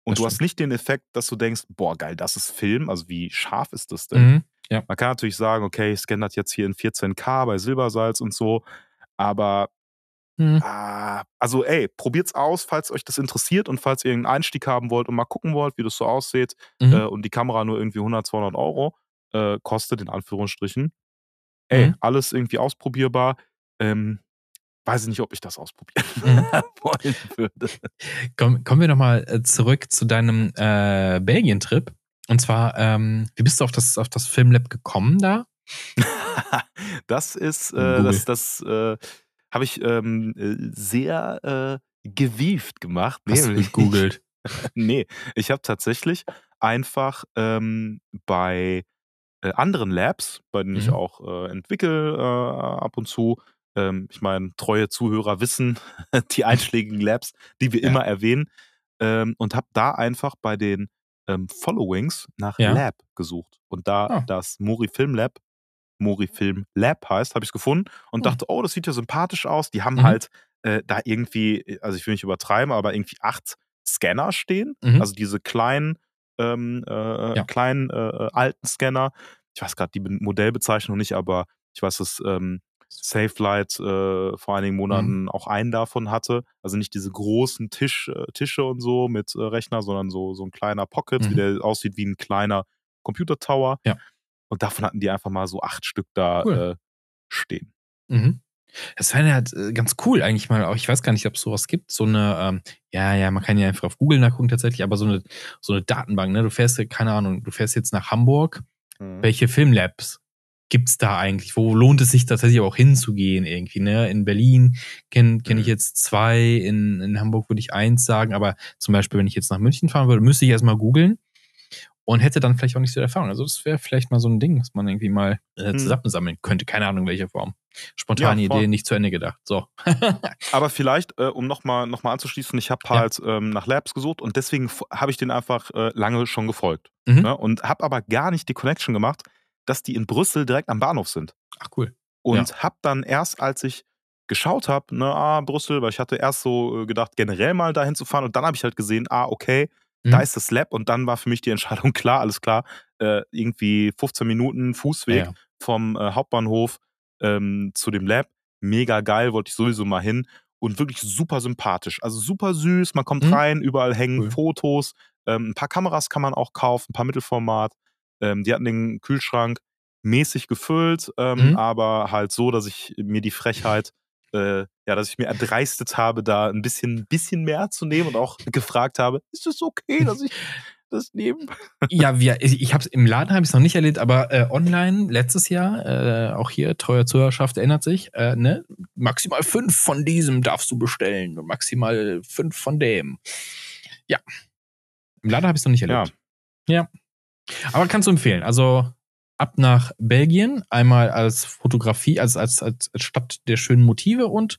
Speaker 2: Und du hast nicht den Effekt, dass du denkst, boah, geil, das ist Film, also wie scharf ist das denn? Mhm. Ja. Man kann natürlich sagen, okay, ich scanne das jetzt hier in 14K bei Silbersalz und so, aber Mhm. Ah, also ey, probiert's aus, falls euch das interessiert und falls ihr einen Einstieg haben wollt und mal gucken wollt, wie das so aussieht mhm. äh, und die Kamera nur irgendwie 100, 200 Euro äh, kostet, in Anführungsstrichen. Ey, mhm. alles irgendwie ausprobierbar. Ähm, weiß ich nicht, ob ich das ausprobieren mhm. wollen würde.
Speaker 1: Komm, kommen wir nochmal äh, zurück zu deinem äh, Belgien-Trip. Und zwar, ähm, wie bist du auf das, auf das Filmlab gekommen da?
Speaker 2: das ist, äh, das, das, äh, habe ich ähm, äh, sehr äh, gewieft gemacht.
Speaker 1: Hast nee, du gegoogelt?
Speaker 2: nee, ich habe tatsächlich einfach ähm, bei äh, anderen Labs, bei denen mhm. ich auch äh, entwickle äh, ab und zu, ähm, ich meine, treue Zuhörer wissen die einschlägigen Labs, die wir ja. immer erwähnen, ähm, und habe da einfach bei den ähm, Followings nach ja. Lab gesucht. Und da oh. das Mori Film Lab Morifilm Lab heißt, habe ich es gefunden und mhm. dachte, oh, das sieht ja sympathisch aus. Die haben mhm. halt äh, da irgendwie, also ich will nicht übertreiben, aber irgendwie acht Scanner stehen. Mhm. Also diese kleinen, ähm, äh, ja. kleinen äh, äh alten Scanner. Ich weiß gerade die Modellbezeichnung nicht, aber ich weiß, dass ähm, SafeLight äh, vor einigen Monaten mhm. auch einen davon hatte. Also nicht diese großen Tisch, äh, Tische und so mit äh, Rechner, sondern so, so ein kleiner Pocket, mhm. wie der aussieht wie ein kleiner Computer Tower.
Speaker 1: Ja.
Speaker 2: Und davon hatten die einfach mal so acht Stück da cool. äh, stehen.
Speaker 1: Mhm. Das wäre halt äh, ganz cool eigentlich mal. Auch ich weiß gar nicht, ob es sowas gibt. So eine, ähm, ja, ja, man kann ja einfach auf Google nachgucken tatsächlich, aber so eine, so eine Datenbank, ne? Du fährst, keine Ahnung, du fährst jetzt nach Hamburg. Mhm. Welche Filmlabs gibt es da eigentlich? Wo lohnt es sich tatsächlich auch hinzugehen irgendwie, ne? In Berlin kenne kenn ich mhm. jetzt zwei, in, in Hamburg würde ich eins sagen, aber zum Beispiel, wenn ich jetzt nach München fahren würde, müsste ich erstmal googeln. Und hätte dann vielleicht auch nicht so Erfahrung. Also das wäre vielleicht mal so ein Ding, was man irgendwie mal äh, hm. zusammensammeln könnte. Keine Ahnung, welche Form. Spontane ja, Idee, nicht zu Ende gedacht. So.
Speaker 2: Aber vielleicht, äh, um nochmal noch mal anzuschließen, ich habe halt ja. ähm, nach Labs gesucht und deswegen habe ich den einfach äh, lange schon gefolgt. Mhm. Ne? Und habe aber gar nicht die Connection gemacht, dass die in Brüssel direkt am Bahnhof sind.
Speaker 1: Ach cool.
Speaker 2: Und ja. habe dann erst, als ich geschaut habe, ne, ah, Brüssel, weil ich hatte erst so äh, gedacht, generell mal dahin zu fahren und dann habe ich halt gesehen, ah, okay, mhm. da ist das Lab und dann war für mich die Entscheidung klar, alles klar, äh, irgendwie 15 Minuten Fußweg ja. vom äh, Hauptbahnhof ähm, zu dem Lab, mega geil, wollte ich sowieso mal hin und wirklich super sympathisch, also super süß, man kommt mhm. rein, überall hängen cool. Fotos, ähm, ein paar Kameras kann man auch kaufen, ein paar Mittelformat, ähm, die hatten den Kühlschrank mäßig gefüllt, ähm, mhm. aber halt so, dass ich mir die Frechheit, äh, ja, dass ich mir erdreistet habe, da ein bisschen, bisschen mehr zu nehmen und auch gefragt habe, ist es okay, dass ich das nehme?
Speaker 1: ja, wir, ich habe im Laden habe ich es noch nicht erlebt, aber äh, online letztes Jahr, äh, auch hier treuer Zuhörerschaft erinnert sich, äh, ne, maximal fünf von diesem darfst du bestellen und maximal fünf von dem. Ja, im Laden habe ich es noch nicht erlebt. Ja. ja. Aber kannst du empfehlen. Also ab nach Belgien, einmal als Fotografie, als, als, als Stadt der schönen Motive und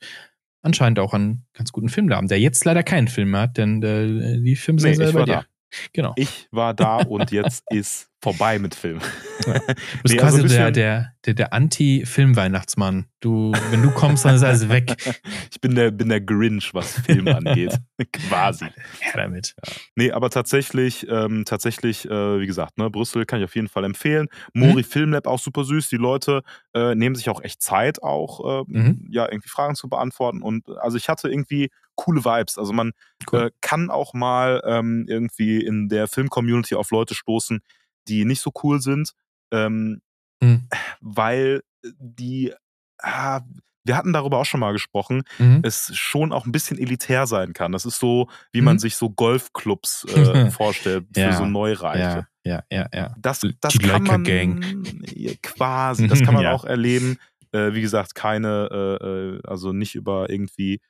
Speaker 1: anscheinend auch einen ganz guten Filmladen, der jetzt leider keinen Film mehr hat, denn äh, die Filme sind nee, selber dir.
Speaker 2: Genau. Ich war da und jetzt ist vorbei mit Film.
Speaker 1: Ja. Du bist nee, quasi also der, der, der, der Anti-Film-Weihnachtsmann. Du, wenn du kommst, dann ist alles weg.
Speaker 2: Ich bin der, bin der Grinch, was Film angeht. Quasi.
Speaker 1: Ja, damit.
Speaker 2: Ja. Nee, aber tatsächlich, ähm, tatsächlich, äh, wie gesagt, ne, Brüssel kann ich auf jeden Fall empfehlen. Mori mhm. Filmlab auch super süß. Die Leute äh, nehmen sich auch echt Zeit, auch äh, mhm. ja, irgendwie Fragen zu beantworten. Und also ich hatte irgendwie coole Vibes. Also man cool. äh, kann auch mal ähm, irgendwie in der Film-Community auf Leute stoßen, die nicht so cool sind, ähm, mhm. weil die, ah, wir hatten darüber auch schon mal gesprochen, mhm. es schon auch ein bisschen elitär sein kann. Das ist so, wie mhm. man sich so Golfclubs äh, vorstellt für ja, so Neureiche.
Speaker 1: Ja, ja, ja. ja.
Speaker 2: Das, das die kann man Gang. quasi, das kann man ja. auch erleben. Äh, wie gesagt, keine, äh, äh also nicht über irgendwie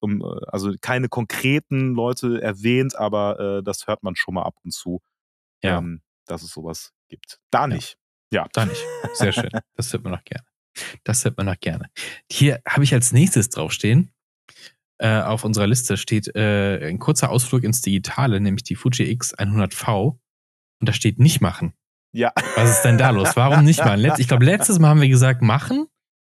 Speaker 2: um, äh, also keine konkreten Leute erwähnt, aber äh, das hört man schon mal ab und zu. Ja. Ähm, dass es sowas gibt. Da nicht. Ja. ja.
Speaker 1: Da nicht. Sehr schön. Das hört man noch gerne. Das hört man noch gerne. Hier habe ich als nächstes draufstehen. Äh, auf unserer Liste steht äh, ein kurzer Ausflug ins Digitale, nämlich die Fuji X100V. Und da steht nicht machen.
Speaker 2: Ja.
Speaker 1: Was ist denn da los? Warum nicht machen? Letz ich glaube, letztes Mal haben wir gesagt machen.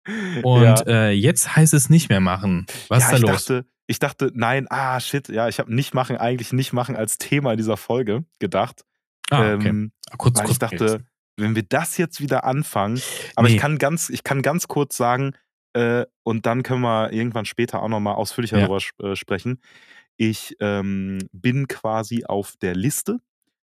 Speaker 1: Und ja. äh, jetzt heißt es nicht mehr machen. Was ja, ist da los?
Speaker 2: Dachte, ich dachte, nein, ah, shit, ja, ich habe nicht machen, eigentlich nicht machen als Thema dieser Folge gedacht. Ah, okay. ähm, kurz, weil kurz ich dachte, jetzt. wenn wir das jetzt wieder anfangen, aber nee. ich kann ganz, ich kann ganz kurz sagen, äh, und dann können wir irgendwann später auch nochmal ausführlicher ja. darüber äh, sprechen. Ich ähm, bin quasi auf der Liste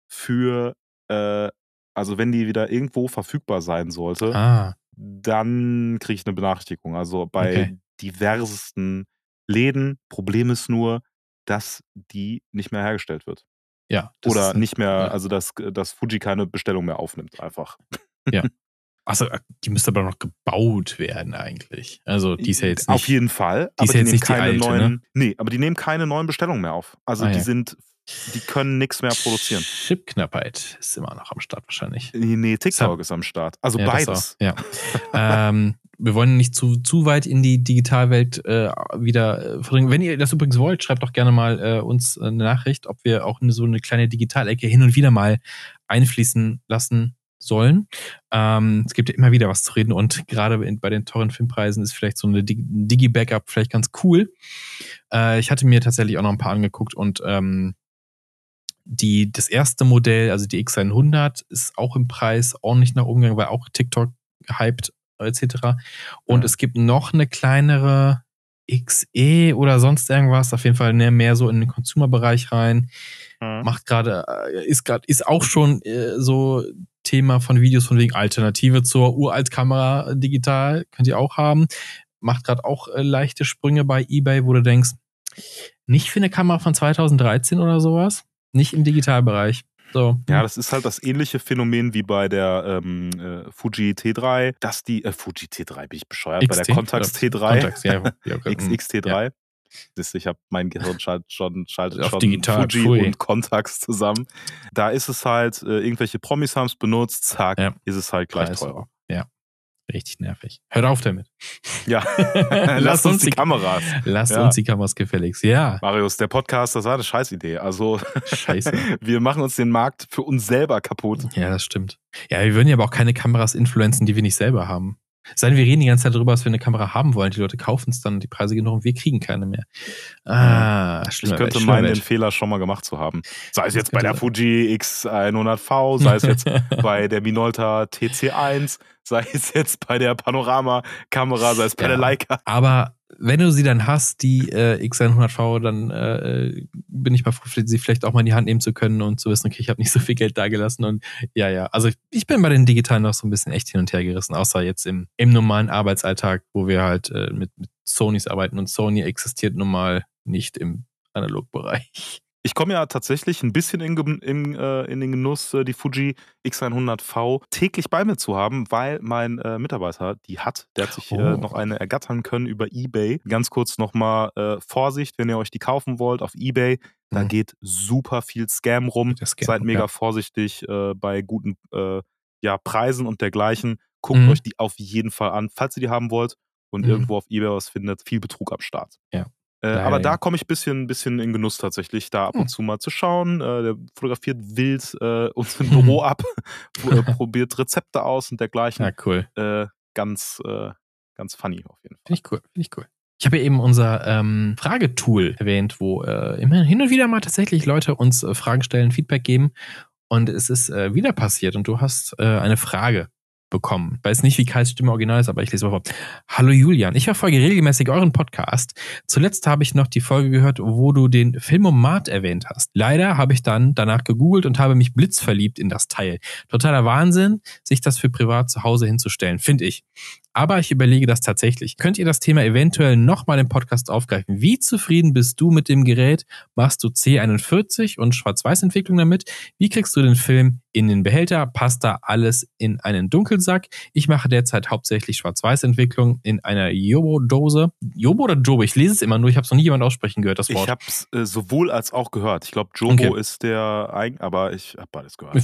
Speaker 2: für, äh, also wenn die wieder irgendwo verfügbar sein sollte, ah. dann kriege ich eine Benachrichtigung. Also bei okay. diversesten Läden. Problem ist nur, dass die nicht mehr hergestellt wird.
Speaker 1: Ja.
Speaker 2: Oder nicht mehr, ja. also dass, dass Fuji keine Bestellung mehr aufnimmt, einfach.
Speaker 1: Ja. Achso, äh, die müsste aber noch gebaut werden eigentlich. Also die ist ja jetzt nicht,
Speaker 2: Auf jeden Fall.
Speaker 1: Die ist ja jetzt nicht keine alte,
Speaker 2: neuen.
Speaker 1: Ne?
Speaker 2: Nee, aber die nehmen keine neuen Bestellungen mehr auf. Also ah, die ja. sind, die können nichts mehr produzieren.
Speaker 1: Chipknappheit ist immer noch am Start wahrscheinlich.
Speaker 2: Nee, TikTok ist am Start. Also
Speaker 1: ja,
Speaker 2: beides.
Speaker 1: Ja. ähm, wir wollen nicht zu, zu weit in die Digitalwelt äh, wieder äh, verbringen. Wenn ihr das übrigens wollt, schreibt doch gerne mal äh, uns eine Nachricht, ob wir auch so eine kleine Digitalecke hin und wieder mal einfließen lassen sollen. Ähm, es gibt ja immer wieder was zu reden und gerade bei den teuren Filmpreisen ist vielleicht so eine Digi-Backup vielleicht ganz cool. Äh, ich hatte mir tatsächlich auch noch ein paar angeguckt und ähm, die, das erste Modell, also die X100, ist auch im Preis ordentlich nach gegangen, weil auch TikTok gehypt etc. Und ja. es gibt noch eine kleinere XE oder sonst irgendwas, auf jeden Fall mehr so in den Consumer-Bereich rein. Mhm. Macht gerade, äh, ist gerade, ist auch schon äh, so Thema von Videos von wegen Alternative zur Uraltkamera digital, könnt ihr auch haben. Macht gerade auch äh, leichte Sprünge bei eBay, wo du denkst, nicht für eine Kamera von 2013 oder sowas, nicht im Digitalbereich. So.
Speaker 2: Ja, das ist halt das ähnliche Phänomen wie bei der ähm, äh, Fuji T3, dass die, äh, Fuji T3, bin ich bescheuert, XT? bei der Contax T3, Contax, ja, ja, XX T3, ja. Siehst, ich habe mein Gehirn schaltet schon, schaltet
Speaker 1: Auf
Speaker 2: schon
Speaker 1: digital,
Speaker 2: Fuji
Speaker 1: pfui.
Speaker 2: und Contax zusammen. Da ist es halt, äh, irgendwelche Promis haben es benutzt, zack,
Speaker 1: Ja.
Speaker 2: ist es halt gleich
Speaker 1: Preis.
Speaker 2: teurer.
Speaker 1: Ja. Richtig nervig. Hört auf damit.
Speaker 2: Ja,
Speaker 1: Lass
Speaker 2: lass uns die- Kameras.
Speaker 1: Lasst
Speaker 2: Ja.
Speaker 1: uns die Kameras gefälligst. Ja.
Speaker 2: Marius, der Podcast, das war eine Scheißidee. Also,
Speaker 1: Scheiße.
Speaker 2: wir machen uns den Markt für uns selber kaputt.
Speaker 1: Ja, das stimmt. Ja, wir würden ja aber auch keine Kameras influenzen, die wir nicht selber haben. Sei denn, wir reden die ganze Zeit darüber, dass wir eine Kamera haben wollen. Die Leute kaufen es dann, die Preise gehen hoch und wir kriegen keine mehr. Ah,
Speaker 2: Ich
Speaker 1: schlimm.
Speaker 2: könnte meinen, den Fehler schon mal gemacht zu haben. Sei es jetzt bei der Fuji X100V, sei es jetzt bei der Minolta TC1, sei es jetzt bei der Panorama-Kamera, sei es bei
Speaker 1: Ja.
Speaker 2: der Leica.
Speaker 1: Aber wenn du sie dann hast, die äh, X100V, dann äh, bin ich mal froh, sie vielleicht auch mal in die Hand nehmen zu können und zu wissen, okay, ich habe nicht so viel Geld da gelassen. Und ja, ja. Also ich, ich bin bei den Digitalen noch so ein bisschen echt hin und her gerissen, außer jetzt im, im normalen Arbeitsalltag, wo wir halt äh, mit, mit Sonys arbeiten und Sony existiert nun mal nicht im Analogbereich.
Speaker 2: Ich komme ja tatsächlich ein bisschen in, in, äh, in den Genuss, äh, die Fuji X100V täglich bei mir zu haben, weil mein äh, Mitarbeiter die hat. Der hat sich äh,
Speaker 1: Oh.
Speaker 2: noch eine ergattern können über Ebay. Ganz kurz nochmal äh, Vorsicht, wenn ihr euch die kaufen wollt auf Ebay. Da
Speaker 1: Mhm.
Speaker 2: geht super viel Scam rum.
Speaker 1: Scam,
Speaker 2: Seid mega
Speaker 1: ja.
Speaker 2: vorsichtig äh, bei guten ja, Preisen und dergleichen. Guckt
Speaker 1: Mhm.
Speaker 2: euch die auf jeden Fall an, falls ihr die haben wollt und
Speaker 1: Mhm.
Speaker 2: irgendwo auf Ebay was findet. Viel Betrug am Start.
Speaker 1: Ja.
Speaker 2: Äh, aber da komme ich ein bisschen, bisschen in Genuss tatsächlich, da ab
Speaker 1: Hm.
Speaker 2: und zu mal zu schauen. Äh, der fotografiert wild äh, uns im. Büro ab, pro- probiert Rezepte aus und dergleichen.
Speaker 1: Ja, cool.
Speaker 2: Äh, ganz, äh, ganz funny auf jeden Fall.
Speaker 1: Finde ich cool, finde ich cool. Ich habe ja eben unser ähm, Fragetool erwähnt, wo äh, immer hin und wieder mal tatsächlich Leute uns äh, Fragen stellen, Feedback geben. Und es ist äh, wieder passiert und du hast äh, eine Frage bekommen. Weiß nicht, wie Kais Stimme original ist, aber ich lese mal vor. Hallo Julian, ich verfolge regelmäßig euren Podcast. Zuletzt habe ich noch die Folge gehört, wo du den Filmomat erwähnt hast. Leider habe ich dann danach gegoogelt und habe mich blitzverliebt in das Teil. Totaler Wahnsinn, sich das für privat zu Hause hinzustellen, finde ich. Aber ich überlege das tatsächlich. Könnt ihr das Thema eventuell nochmal im Podcast aufgreifen? Wie zufrieden bist du mit dem Gerät? Machst du C41 und Schwarz-Weiß-Entwicklung damit? Wie kriegst du den Film in den Behälter? Passt da alles in einen Dunkelsack? Ich mache derzeit hauptsächlich Schwarz-Weiß-Entwicklung in einer Jobo-Dose. Jobo oder Jobo? Ich lese es immer nur, ich habe es noch nie jemand aussprechen gehört, das
Speaker 2: Ich
Speaker 1: Wort.
Speaker 2: habe es äh, sowohl als auch gehört. Ich glaube, Jobo
Speaker 1: Okay.
Speaker 2: ist der eigen, aber ich habe beides gehört.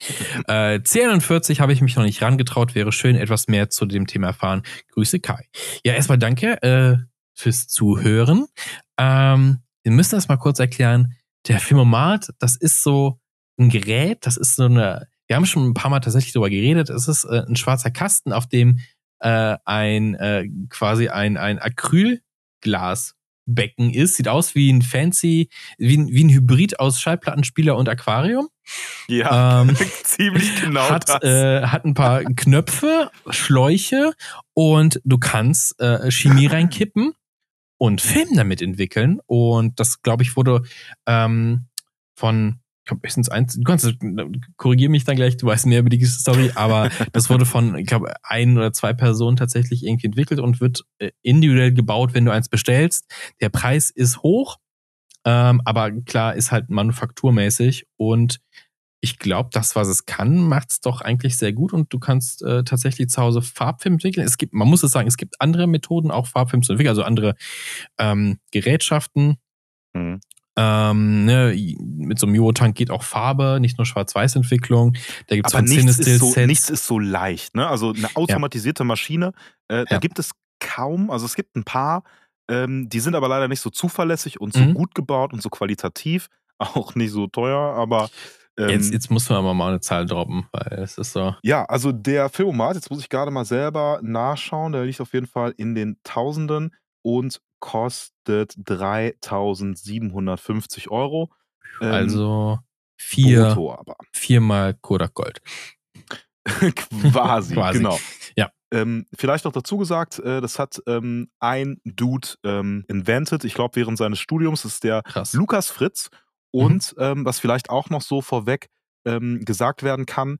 Speaker 1: äh, C41 habe ich mich noch nicht rangetraut, wäre schön etwas mehr zu dem Thema erfahren. Grüße Kai. Ja, erstmal danke äh, fürs Zuhören. Ähm, wir müssen das mal kurz erklären. Der Filmomat, das ist so ein Gerät, das ist so eine, wir haben schon ein paar Mal tatsächlich darüber geredet, es ist äh, ein schwarzer Kasten, auf dem äh, ein äh, quasi ein, ein Acrylglasbecken ist. Sieht aus wie ein fancy, wie ein, wie ein Hybrid aus Schallplattenspieler und Aquarium.
Speaker 2: Ja,
Speaker 1: Ähm,
Speaker 2: ziemlich genau
Speaker 1: hat,
Speaker 2: das.
Speaker 1: äh, hat ein paar Knöpfe, Schläuche und du kannst äh, Chemie reinkippen und Film damit entwickeln. Und das, glaube ich, wurde ähm, von ich glaub, höchstens eins, du kannst korrigier mich dann gleich, du weißt mehr über die Story, aber das wurde von, ich glaube, ein oder zwei Personen tatsächlich irgendwie entwickelt und wird äh, individuell gebaut, wenn du eins bestellst. Der Preis ist hoch, ähm, aber klar, ist halt manufakturmäßig und ich glaube, das, was es kann, macht es doch eigentlich sehr gut und du kannst äh, tatsächlich zu Hause Farbfilm entwickeln. Es gibt, man muss es sagen, es gibt andere Methoden, auch Farbfilm zu entwickeln, also andere ähm, Gerätschaften.
Speaker 2: Mhm.
Speaker 1: Ähm, ne, mit so einem Euro-Tank geht auch Farbe, nicht nur Schwarz-Weiß-Entwicklung. Da gibt es
Speaker 2: Aber nichts ist, so, nichts ist so leicht. Ne? Also eine automatisierte Maschine, äh, da
Speaker 1: Ja.
Speaker 2: gibt es kaum, also es gibt ein paar, ähm, die sind aber leider nicht so zuverlässig und so
Speaker 1: Mhm.
Speaker 2: gut gebaut und so qualitativ, auch nicht so teuer, aber ähm,
Speaker 1: Jetzt, jetzt muss man aber mal eine Zahl droppen, weil es ist so.
Speaker 2: ja, also der Filmomat, jetzt muss ich gerade mal selber nachschauen, der liegt auf jeden Fall in den Tausenden und kostet 3750 Euro. Ähm,
Speaker 1: also vier, viermal Kodak Gold.
Speaker 2: Quasi,
Speaker 1: Quasi.
Speaker 2: genau.
Speaker 1: Ja.
Speaker 2: Ähm, vielleicht noch dazu gesagt, äh, das hat ähm, ein Dude ähm, invented, ich glaube während seines Studiums, das ist der
Speaker 1: Krass.
Speaker 2: Lukas Fritz.
Speaker 1: Mhm.
Speaker 2: Und ähm, was vielleicht auch noch so vorweg ähm, gesagt werden kann,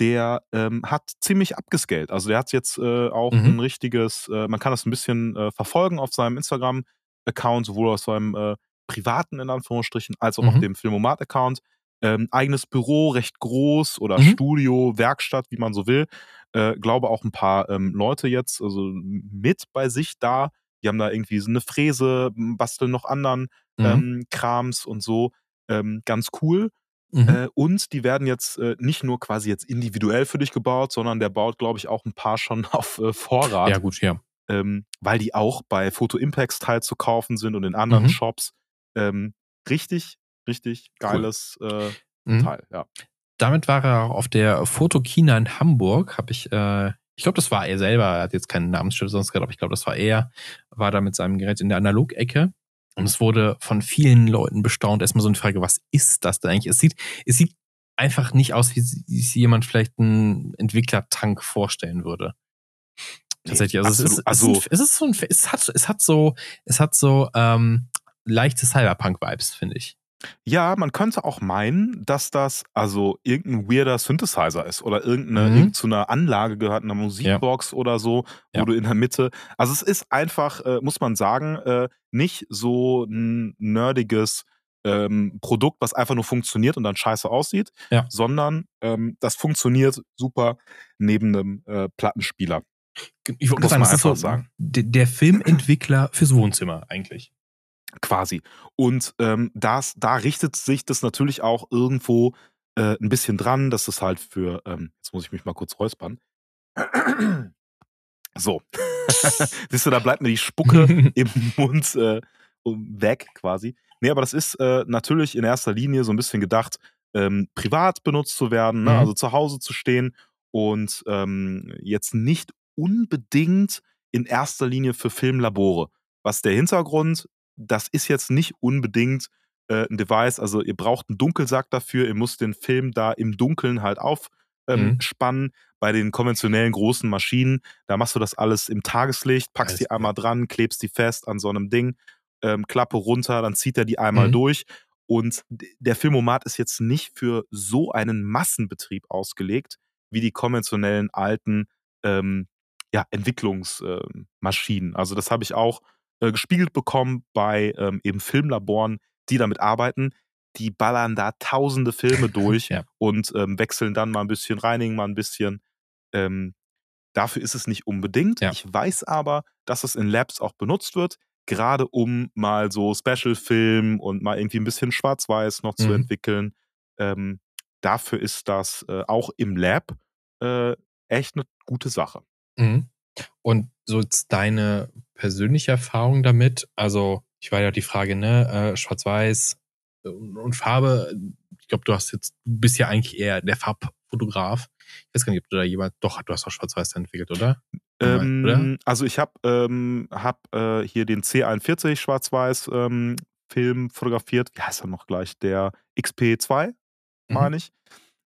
Speaker 2: der ähm, hat ziemlich abgescaled. Also der hat jetzt äh, auch
Speaker 1: Mhm.
Speaker 2: ein richtiges, äh, man kann das ein bisschen äh, verfolgen auf seinem Instagram-Account, sowohl auf seinem äh, privaten, in Anführungsstrichen, als auch auf
Speaker 1: Mhm.
Speaker 2: dem Filmomat-Account. Ähm, eigenes Büro, recht groß oder
Speaker 1: Mhm.
Speaker 2: Studio, Werkstatt, wie man so will. Äh, glaube auch ein paar ähm, Leute jetzt, also mit bei sich da. die haben da irgendwie so eine Fräse, basteln noch anderen mhm. ähm, Krams und so. Ähm, ganz cool. Mhm. Äh, und die werden jetzt äh, nicht nur quasi jetzt individuell für dich gebaut, sondern der baut, glaube ich, auch ein paar schon auf äh, Vorrat.
Speaker 1: Ja, gut, ja.
Speaker 2: Ähm, weil die auch bei Photo Impacts teil zu kaufen sind und in anderen mhm. Shops. Ähm, richtig, richtig geiles cool. Äh, mhm. Teil, ja.
Speaker 1: Damit war er auch auf der Fotokina in Hamburg, habe ich, äh, ich glaube, das war er selber, er hat jetzt keinen Namensschild sonst gehabt, aber ich glaube, das war er, war da mit seinem Gerät in der Analogecke und es wurde von vielen Leuten bestaunt. Erstmal so eine Frage, was ist das denn eigentlich? Es sieht, es sieht einfach nicht aus, wie sich jemand vielleicht einen Entwicklertank vorstellen würde. Tatsächlich. Also, es, ist, also es, ist so ein, es hat, es hat so, es hat so ähm, leichte Cyberpunk-Vibes, finde ich.
Speaker 2: Ja, man könnte auch meinen, dass das also irgendein weirder Synthesizer ist oder irgendeine mhm. irgend zu einer Anlage gehört, eine Musikbox ja. oder so, wo ja. du in der Mitte. Also es ist einfach, äh, muss man sagen, äh, nicht so ein nerdiges ähm, Produkt, was einfach nur funktioniert und dann scheiße aussieht, ja. sondern ähm, das funktioniert super neben einem äh, Plattenspieler.
Speaker 1: Ich wollte sagen, das ist so sagen. der Filmentwickler fürs Wohnzimmer eigentlich.
Speaker 2: Quasi. Und ähm, das, da richtet sich das natürlich auch irgendwo äh, ein bisschen dran, dass das halt für, ähm, jetzt muss ich mich mal kurz räuspern. So. Siehst du, da bleibt mir die Spucke im Mund äh, weg quasi. Nee, aber das ist äh, natürlich in erster Linie so ein bisschen gedacht, ähm, privat benutzt zu werden, ne? mhm. also zu Hause zu stehen und ähm, jetzt nicht unbedingt in erster Linie für Filmlabore. Was der Hintergrund das ist jetzt nicht unbedingt äh, ein Device, also ihr braucht einen Dunkelsack dafür, ihr müsst den Film da im Dunkeln halt aufspannen. Ähm, mhm. Bei den konventionellen großen Maschinen, da machst du das alles im Tageslicht, packst alles die einmal dran, klebst die fest an so einem Ding, ähm, Klappe runter, dann zieht er die einmal mhm. durch. Und der Filmomat ist jetzt nicht für so einen Massenbetrieb ausgelegt, wie die konventionellen alten ähm, ja, Entwicklungsmaschinen. also das habe ich auch äh, gespiegelt bekommen bei ähm, eben Filmlaboren, die damit arbeiten. Die ballern da tausende Filme durch ja. und ähm, wechseln dann mal ein bisschen, reinigen mal ein bisschen. Ähm, dafür ist es nicht unbedingt. Ja. Ich weiß aber, dass es in Labs auch benutzt wird, gerade um mal so Special-Film und mal irgendwie ein bisschen Schwarz-Weiß noch mhm. zu entwickeln. Ähm, dafür ist das äh, auch im Lab äh, echt eine gute Sache.
Speaker 1: Mhm. Und so jetzt deine persönliche Erfahrung damit? Also, ich war ja die Frage, ne, äh, Schwarz-Weiß äh, und Farbe. Ich glaube, du hast jetzt, du bist ja eigentlich eher der Farbfotograf. Ich weiß gar nicht, ob du da jemand, doch, du hast auch Schwarz-Weiß entwickelt, oder?
Speaker 2: Ähm, oder? Also ich habe ähm, hab, äh, hier den C41 Schwarz-Weiß ähm, Film fotografiert. Wie heißt er noch gleich? Der XP2, mhm. meine ich.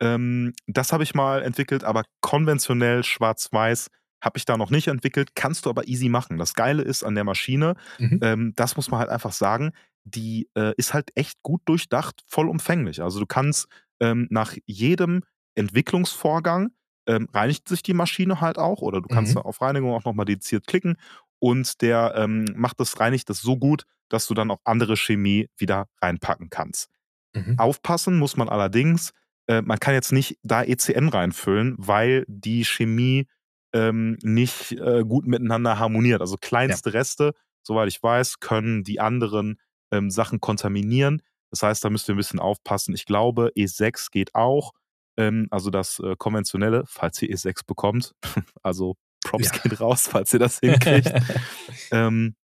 Speaker 2: Ähm, das habe ich mal entwickelt, aber konventionell Schwarz-Weiß habe ich da noch nicht entwickelt, kannst du aber easy machen. Das Geile ist an der Maschine, mhm. ähm, das muss man halt einfach sagen, die äh, ist halt echt gut durchdacht, vollumfänglich. Also du kannst ähm, nach jedem Entwicklungsvorgang ähm, reinigt sich die Maschine halt auch oder du kannst mhm. auf Reinigung auch nochmal dediziert klicken und der ähm, macht das, reinigt das so gut, dass du dann auch andere Chemie wieder reinpacken kannst. Mhm. Aufpassen muss man allerdings, äh, man kann jetzt nicht da ECN reinfüllen, weil die Chemie ähm, nicht äh, gut miteinander harmoniert. Also kleinste ja. Reste, soweit ich weiß, können die anderen ähm, Sachen kontaminieren. Das heißt, da müsst ihr ein bisschen aufpassen. Ich glaube, E6 geht auch. Ähm, also das äh, konventionelle, falls ihr E6 bekommt. also Props ja. gehen raus, falls ihr das hinkriegt. ähm,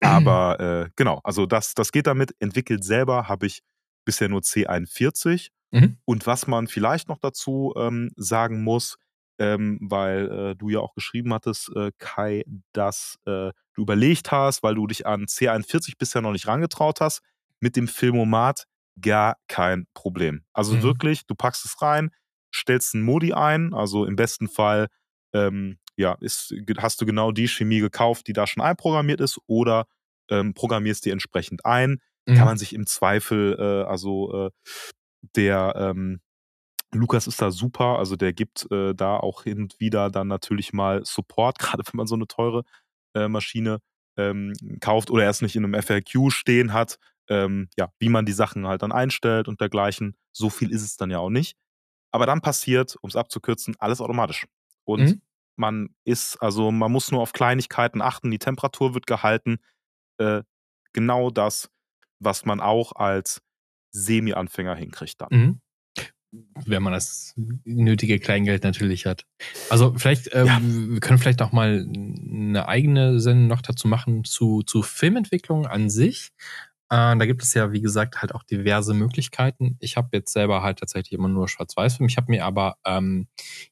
Speaker 2: aber äh, genau, also das, das geht damit. Entwickelt selber habe ich bisher nur C41. Mhm. Und was man vielleicht noch dazu ähm, sagen muss, ähm, weil äh, du ja auch geschrieben hattest, äh, Kai, dass äh, du überlegt hast, weil du dich an C41 bisher noch nicht rangetraut hast, mit dem Filmomat gar kein Problem. Also mhm. wirklich, du packst es rein, stellst einen Modi ein, also im besten Fall ähm, ja, ist, hast du genau die Chemie gekauft, die da schon einprogrammiert ist, oder ähm, programmierst die entsprechend ein. Mhm. Kann man sich im Zweifel, äh, also äh, der ähm, Lukas ist da super, also der gibt äh, da auch hin und wieder dann natürlich mal Support, gerade wenn man so eine teure äh, Maschine ähm, kauft oder erst nicht in einem FAQ stehen hat, ähm, ja, wie man die Sachen halt dann einstellt und dergleichen. So viel ist es dann ja auch nicht. Aber dann passiert, um es abzukürzen, alles automatisch. Und mhm. man ist, also man muss nur auf Kleinigkeiten achten, die Temperatur wird gehalten. Äh, genau das, was man auch als Semi-Anfänger hinkriegt dann. Mhm.
Speaker 1: Wenn man das nötige Kleingeld natürlich hat. Also vielleicht, ähm, ja. wir können vielleicht auch mal eine eigene Sendung noch dazu machen zu, zu Filmentwicklung an sich. Äh, da gibt es ja, wie gesagt, halt auch diverse Möglichkeiten. Ich habe jetzt selber halt tatsächlich immer nur Schwarz-Weiß-Film. Ich habe mir aber ähm,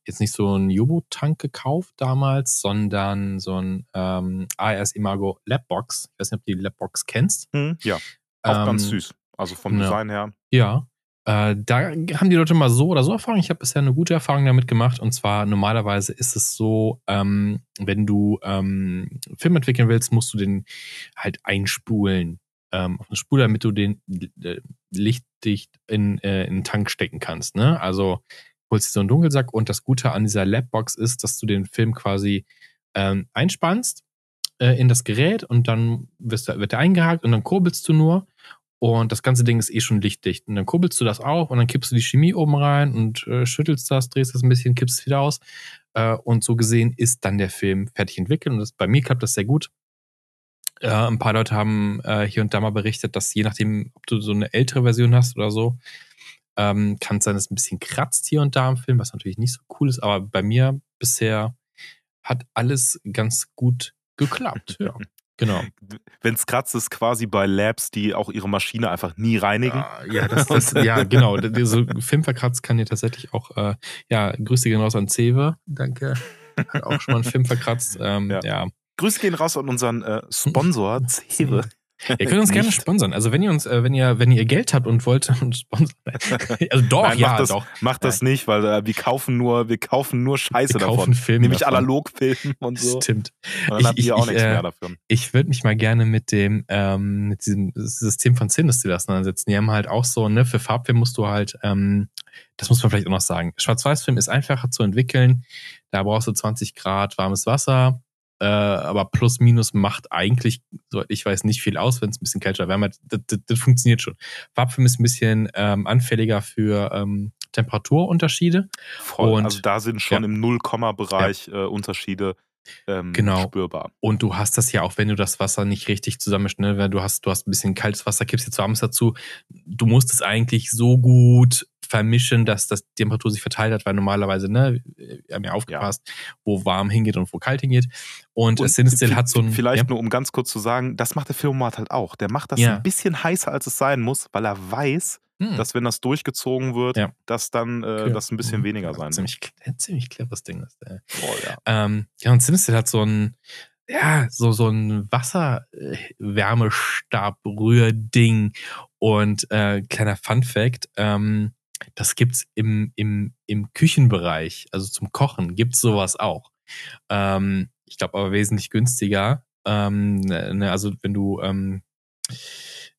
Speaker 1: jetzt nicht so einen U-Boot-Tank gekauft damals, sondern so ein ähm, ARS Imago Labbox. Ich weiß nicht, ob du die Labbox kennst.
Speaker 2: Mhm, ja, auch ähm, ganz süß. Also vom ja. Design her.
Speaker 1: Ja, äh, da haben die Leute mal so oder so Erfahrung. Ich habe bisher eine gute Erfahrung damit gemacht. Und zwar normalerweise ist es so, ähm, wenn du ähm, Film entwickeln willst, musst du den halt einspulen ähm, auf eine Spur, damit du den äh, lichtdicht in, äh, in den Tank stecken kannst. Ne? Also holst du so einen Dunkelsack und das Gute an dieser Labbox ist, dass du den Film quasi ähm, einspannst äh, in das Gerät und dann wirst du, wird er eingehakt und dann kurbelst du nur und das ganze Ding ist eh schon lichtdicht. Und dann kurbelst du das auf und dann kippst du die Chemie oben rein und äh, schüttelst das, drehst das ein bisschen, kippst es wieder aus. Äh, und so gesehen ist dann der Film fertig entwickelt. Und das, bei mir klappt das sehr gut. Äh, ein paar Leute haben äh, hier und da mal berichtet, dass je nachdem, ob du so eine ältere Version hast oder so, ähm, kann es sein, dass es ein bisschen kratzt hier und da im Film, was natürlich nicht so cool ist. Aber bei mir bisher hat alles ganz gut geklappt. Ja. Genau.
Speaker 2: Wenn es kratzt, ist quasi bei Labs, die auch ihre Maschine einfach nie reinigen.
Speaker 1: Ah, ja, das, das, ja genau. So Filmverkratzt kann dir tatsächlich auch, äh, ja, Grüße gehen raus an Cewe. Danke. Hat auch schon mal einen Film verkratzt. Ähm, ja. ja.
Speaker 2: Grüße gehen raus an unseren äh, Sponsor, Cewe.
Speaker 1: Ihr könnt uns gerne sponsern. Also wenn ihr uns, äh, wenn ihr, wenn ihr Geld habt und wollt uns sponsern.
Speaker 2: Also doch, Nein, ja, das, doch. Macht das nicht, weil äh, wir kaufen nur, wir kaufen nur Scheiße wir davon. Filme Nämlich davon. Analogfilm und so.
Speaker 1: Stimmt.
Speaker 2: Und dann ich, habt ihr auch ich, nichts äh, mehr dafür.
Speaker 1: Ich würde mich mal gerne mit dem, ähm, mit diesem System von Cinestill auseinandersetzen. Die haben halt auch so, ne, für Farbfilm musst du halt, ähm, das muss man vielleicht auch noch sagen. Schwarz-Weiß-Film ist einfacher zu entwickeln. Da brauchst du 20 Grad warmes Wasser, äh, aber plus minus macht eigentlich, so ich weiß, nicht viel aus, wenn es ein bisschen kälter wärmer das, das, das, funktioniert schon. Farbfilm ist ein bisschen ähm, anfälliger für ähm, Temperaturunterschiede.
Speaker 2: Voll, und, also da sind schon ja. im Null-Komma-Bereich ja. äh, Unterschiede ähm, genau. spürbar.
Speaker 1: Und du hast das ja auch, wenn du das Wasser nicht richtig zusammenmischst, ne? Wenn du hast, du hast ein bisschen kaltes Wasser, kippst jetzt warmes dazu. Du musst es eigentlich so gut vermischen, dass das die Temperatur sich verteilt hat, weil normalerweise, ne, wir haben ja aufgepasst, ja. wo warm hingeht und wo kalt hingeht. Und, und Cinestill hat so ein.
Speaker 2: Vielleicht ja. nur, um ganz kurz zu sagen, das macht der Filmomat halt auch. Der macht das ja. ein bisschen heißer, als es sein muss, weil er weiß, hm. dass wenn das durchgezogen wird, ja. dass dann äh, okay. das ein bisschen mhm. weniger sein
Speaker 1: ziemlich, wird. Ziemlich cleveres Ding. Das, äh. oh, ja. Ähm, ja, und Cinestill hat so ein, ja, so, so ein Wasserwärmestab-Rührding. Und äh, kleiner Fun Fact, ähm, das gibt's im, im, im Küchenbereich, also zum Kochen, gibt's sowas auch. Ähm, ich glaube aber wesentlich günstiger. Ähm, ne, also wenn du ähm,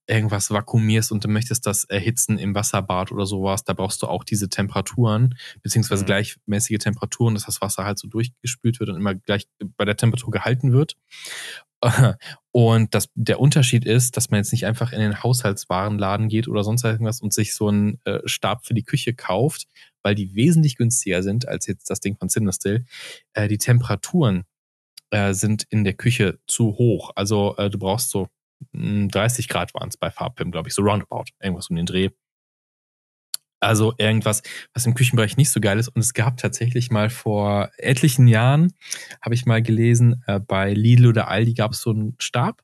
Speaker 1: irgendwas vakuumierst und du möchtest das erhitzen im Wasserbad oder sowas, da brauchst du auch diese Temperaturen, beziehungsweise mhm. gleichmäßige Temperaturen, dass das Wasser halt so durchgespült wird und immer gleich bei der Temperatur gehalten wird. Und das, der Unterschied ist, dass man jetzt nicht einfach in den Haushaltswarenladen geht oder sonst irgendwas und sich so einen äh, Stab für die Küche kauft, weil die wesentlich günstiger sind als jetzt das Ding von Cinestill. Äh, die Temperaturen äh, sind in der Küche zu hoch. Also äh, du brauchst so 30 hm, Grad waren es bei Farbfilm, glaube ich, so roundabout, irgendwas um den Dreh. Also irgendwas, was im Küchenbereich nicht so geil ist. Und es gab tatsächlich mal vor etlichen Jahren, habe ich mal gelesen, äh, bei Lidl oder Aldi gab es so einen Stab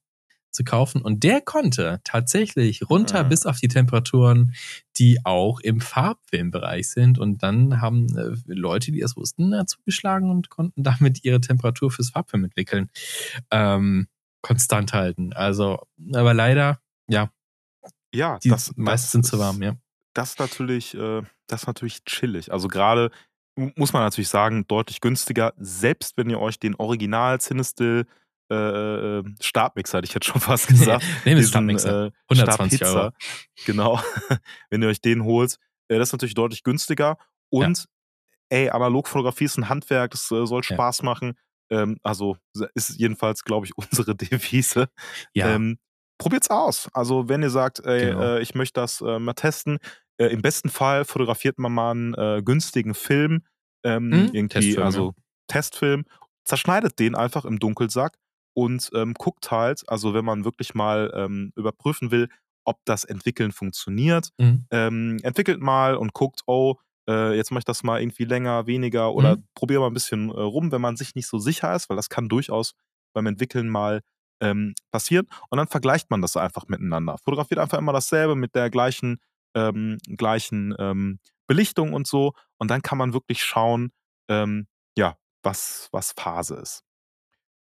Speaker 1: zu kaufen und der konnte tatsächlich runter mhm. bis auf die Temperaturen, die auch im Farbfilmbereich sind. Und dann haben äh, Leute, die es wussten, zugeschlagen und konnten damit ihre Temperatur fürs Farbfilm entwickeln. Ähm, konstant halten. Also, aber leider, ja.
Speaker 2: Ja,
Speaker 1: die das, meisten sind zu warm, ja
Speaker 2: das natürlich, äh, das ist natürlich chillig. Also gerade muss man natürlich sagen, deutlich günstiger, selbst wenn ihr euch den Original Cinestill äh, äh, Stabmixer, hätte ich jetzt schon fast gesagt.
Speaker 1: Nehmen wir Stabmixer. Äh, 120 Stabhitzer, Euro.
Speaker 2: Genau. wenn ihr euch den holt, äh, das ist natürlich deutlich günstiger. Und ja. ey, Analogfotografie ist ein Handwerk, das äh, soll Spaß ja. machen. Ähm, also ist jedenfalls, glaube ich, unsere Devise. Ja. Ähm, probiert's aus. Also wenn ihr sagt, ey, genau. äh, ich möchte das äh, mal testen, äh, Im besten Fall fotografiert man mal einen äh, günstigen Film. Ähm, hm? irgendwie, also Testfilm, zerschneidet den einfach im Dunkelsack und ähm, guckt halt, also wenn man wirklich mal ähm, überprüfen will, ob das Entwickeln funktioniert, mhm. ähm, entwickelt mal und guckt, oh, äh, jetzt mache ich das mal irgendwie länger, weniger oder mhm. probiere mal ein bisschen äh, rum, wenn man sich nicht so sicher ist, weil das kann durchaus beim Entwickeln mal ähm, passieren. Und dann vergleicht man das einfach miteinander. Fotografiert einfach immer dasselbe mit der gleichen, ähm, gleichen ähm, Belichtung und so. Und dann kann man wirklich schauen, ähm, ja, was, was Phase ist.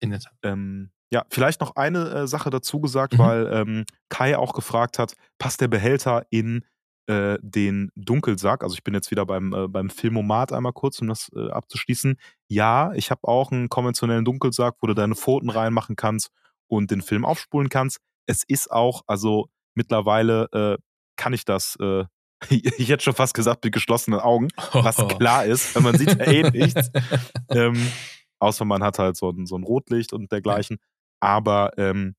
Speaker 1: In der Tat.
Speaker 2: Ähm, ja, vielleicht noch eine äh, Sache dazu gesagt, mhm. weil ähm, Kai auch gefragt hat, passt der Behälter in äh, den Dunkelsack? Also ich bin jetzt wieder beim, äh, beim Filmomat einmal kurz, um das äh, abzuschließen. Ja, ich habe auch einen konventionellen Dunkelsack, wo du deine Pfoten reinmachen kannst und den Film aufspulen kannst. Es ist auch, also mittlerweile äh, kann ich das äh, ich hätte schon fast gesagt mit geschlossenen Augen, was klar ist, weil man sieht ja eh nichts. Ähm, außer man hat halt so ein, so ein Rotlicht und dergleichen. Aber ähm,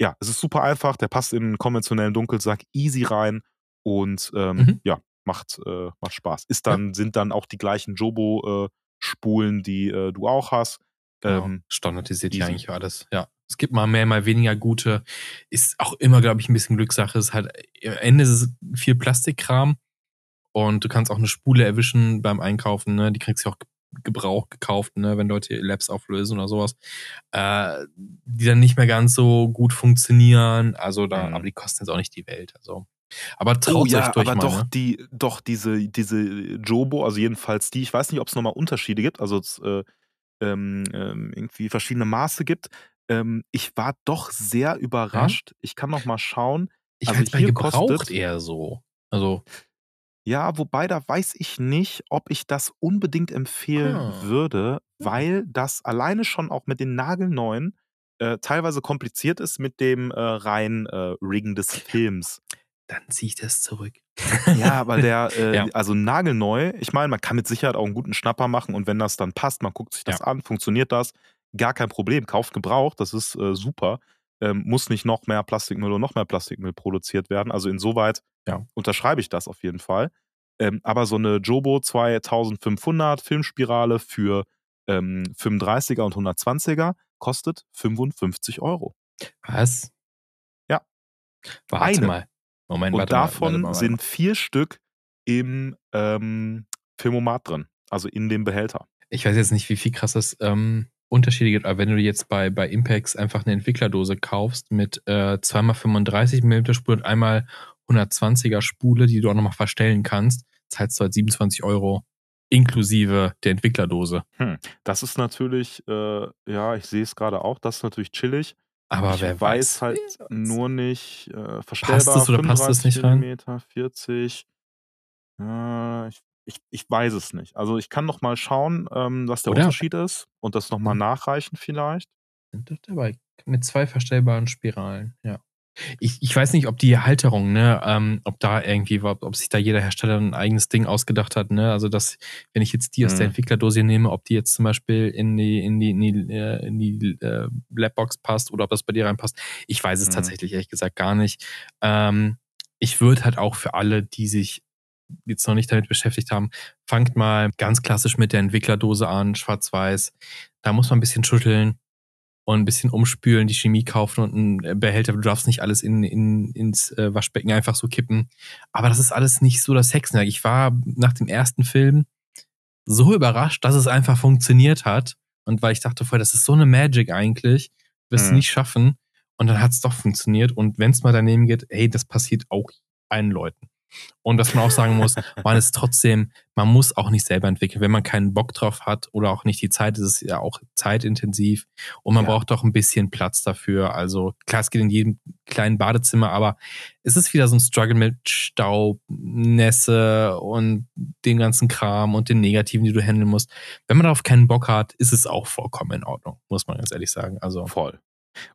Speaker 2: ja, es ist super einfach. Der passt in einen konventionellen Dunkelsack easy rein und ähm, mhm. ja, macht, äh, macht Spaß. Ist dann, ja. Sind dann auch die gleichen Jobo-Spulen, äh, die äh, du auch hast.
Speaker 1: Genau. Ähm, Standardisiert ja eigentlich alles, ja. Es gibt mal mehr, mal weniger gute. Ist auch immer, glaube ich, ein bisschen Glückssache. Ist halt, am Ende ist es viel Plastikkram und du kannst auch eine Spule erwischen beim Einkaufen, ne? Die kriegst du auch Gebrauch gekauft, ne, wenn Leute Labs auflösen oder sowas, äh, die dann nicht mehr ganz so gut funktionieren. Also da, mhm. aber die kosten jetzt auch nicht die Welt. Also. Aber traut oh, ja, euch durch
Speaker 2: aber
Speaker 1: mal,
Speaker 2: doch
Speaker 1: ne?
Speaker 2: die, doch diese, diese Jobo, also jedenfalls die, ich weiß nicht, ob es nochmal Unterschiede gibt, also äh, ähm, ähm, irgendwie verschiedene Maße gibt. Ähm, ich war doch sehr überrascht. Ja? Ich kann noch mal schauen.
Speaker 1: Ich also bei gebraucht kostet, eher so. Also
Speaker 2: ja, wobei da weiß ich nicht, ob ich das unbedingt empfehlen ah. würde, weil das alleine schon auch mit den nagelneuen äh, teilweise kompliziert ist mit dem äh, rein äh, Riggen des Films.
Speaker 1: Dann ziehe ich das zurück.
Speaker 2: Ja, weil der, äh, ja. also nagelneu, ich meine, man kann mit Sicherheit auch einen guten Schnapper machen und wenn das dann passt, man guckt sich das ja. an, funktioniert das, gar kein Problem, kauft gebraucht, das ist äh, super. Ähm, muss nicht noch mehr Plastikmüll oder noch mehr Plastikmüll produziert werden. Also insoweit ja. unterschreibe ich das auf jeden Fall. Ähm, aber so eine Jobo 2500 Filmspirale für ähm, 35er und 120er kostet 55 Euro.
Speaker 1: Was?
Speaker 2: Ja.
Speaker 1: Warte Eine. mal.
Speaker 2: Moment, und davon mal, mal, sind vier Stück im ähm, Filmomat drin, also in dem Behälter.
Speaker 1: Ich weiß jetzt nicht, wie viel krass das ähm, Unterschiede gibt, aber wenn du jetzt bei, bei Impex einfach eine Entwicklerdose kaufst mit äh, 2x35 mm Spule und einmal 120er Spule, die du auch nochmal verstellen kannst, zahlst du halt 27 Euro inklusive der Entwicklerdose.
Speaker 2: Hm. Das ist natürlich, äh, ja, ich sehe es gerade auch, das ist natürlich chillig.
Speaker 1: Aber ich wer weiß,
Speaker 2: weiß halt nur nicht, äh, verstellbar.
Speaker 1: Passt es oder passt es nicht rein?
Speaker 2: 40. Äh, ich, ich, ich weiß es nicht. Also ich kann noch mal schauen, ähm, was der oder? Unterschied ist und das noch mal hm. nachreichen vielleicht.
Speaker 1: Sind doch dabei. Mit zwei verstellbaren Spiralen, ja. Ich, ich weiß nicht, ob die Halterung, ne, ähm, ob da irgendwie, ob sich da jeder Hersteller ein eigenes Ding ausgedacht hat, ne? Also dass, wenn ich jetzt die aus der mhm. Entwicklerdose nehme, ob die jetzt zum Beispiel in die, in die, in die, äh, in die äh, Labbox passt oder ob das bei dir reinpasst. Ich weiß es mhm. tatsächlich ehrlich gesagt gar nicht. Ähm, ich würde halt auch für alle, die sich jetzt noch nicht damit beschäftigt haben, fangt mal ganz klassisch mit der Entwicklerdose an, schwarz-weiß. Da muss man ein bisschen schütteln und ein bisschen umspülen, die Chemie kaufen und einen Behälter. Du darfst nicht alles in, in, ins äh, Waschbecken einfach so kippen. Aber das ist alles nicht so das Hexenwerk. Ich war nach dem ersten Film so überrascht, dass es einfach funktioniert hat. Und weil ich dachte vorher, das ist so eine Magic eigentlich, wirst du mhm. nicht schaffen. Und dann hat es doch funktioniert. Und wenn es mal daneben geht, hey, das passiert auch allen Leuten. Und was man auch sagen muss, man ist trotzdem, man muss auch nicht selber entwickeln. Wenn man keinen Bock drauf hat oder auch nicht die Zeit, ist es ja auch zeitintensiv und man ja. braucht auch ein bisschen Platz dafür. Also klar, es geht in jedem kleinen Badezimmer, aber es ist wieder so ein Struggle mit Staub, Nässe und dem ganzen Kram und den Negativen, die du handeln musst. Wenn man darauf keinen Bock hat, ist es auch vollkommen in Ordnung, muss man ganz ehrlich sagen. Also
Speaker 2: voll.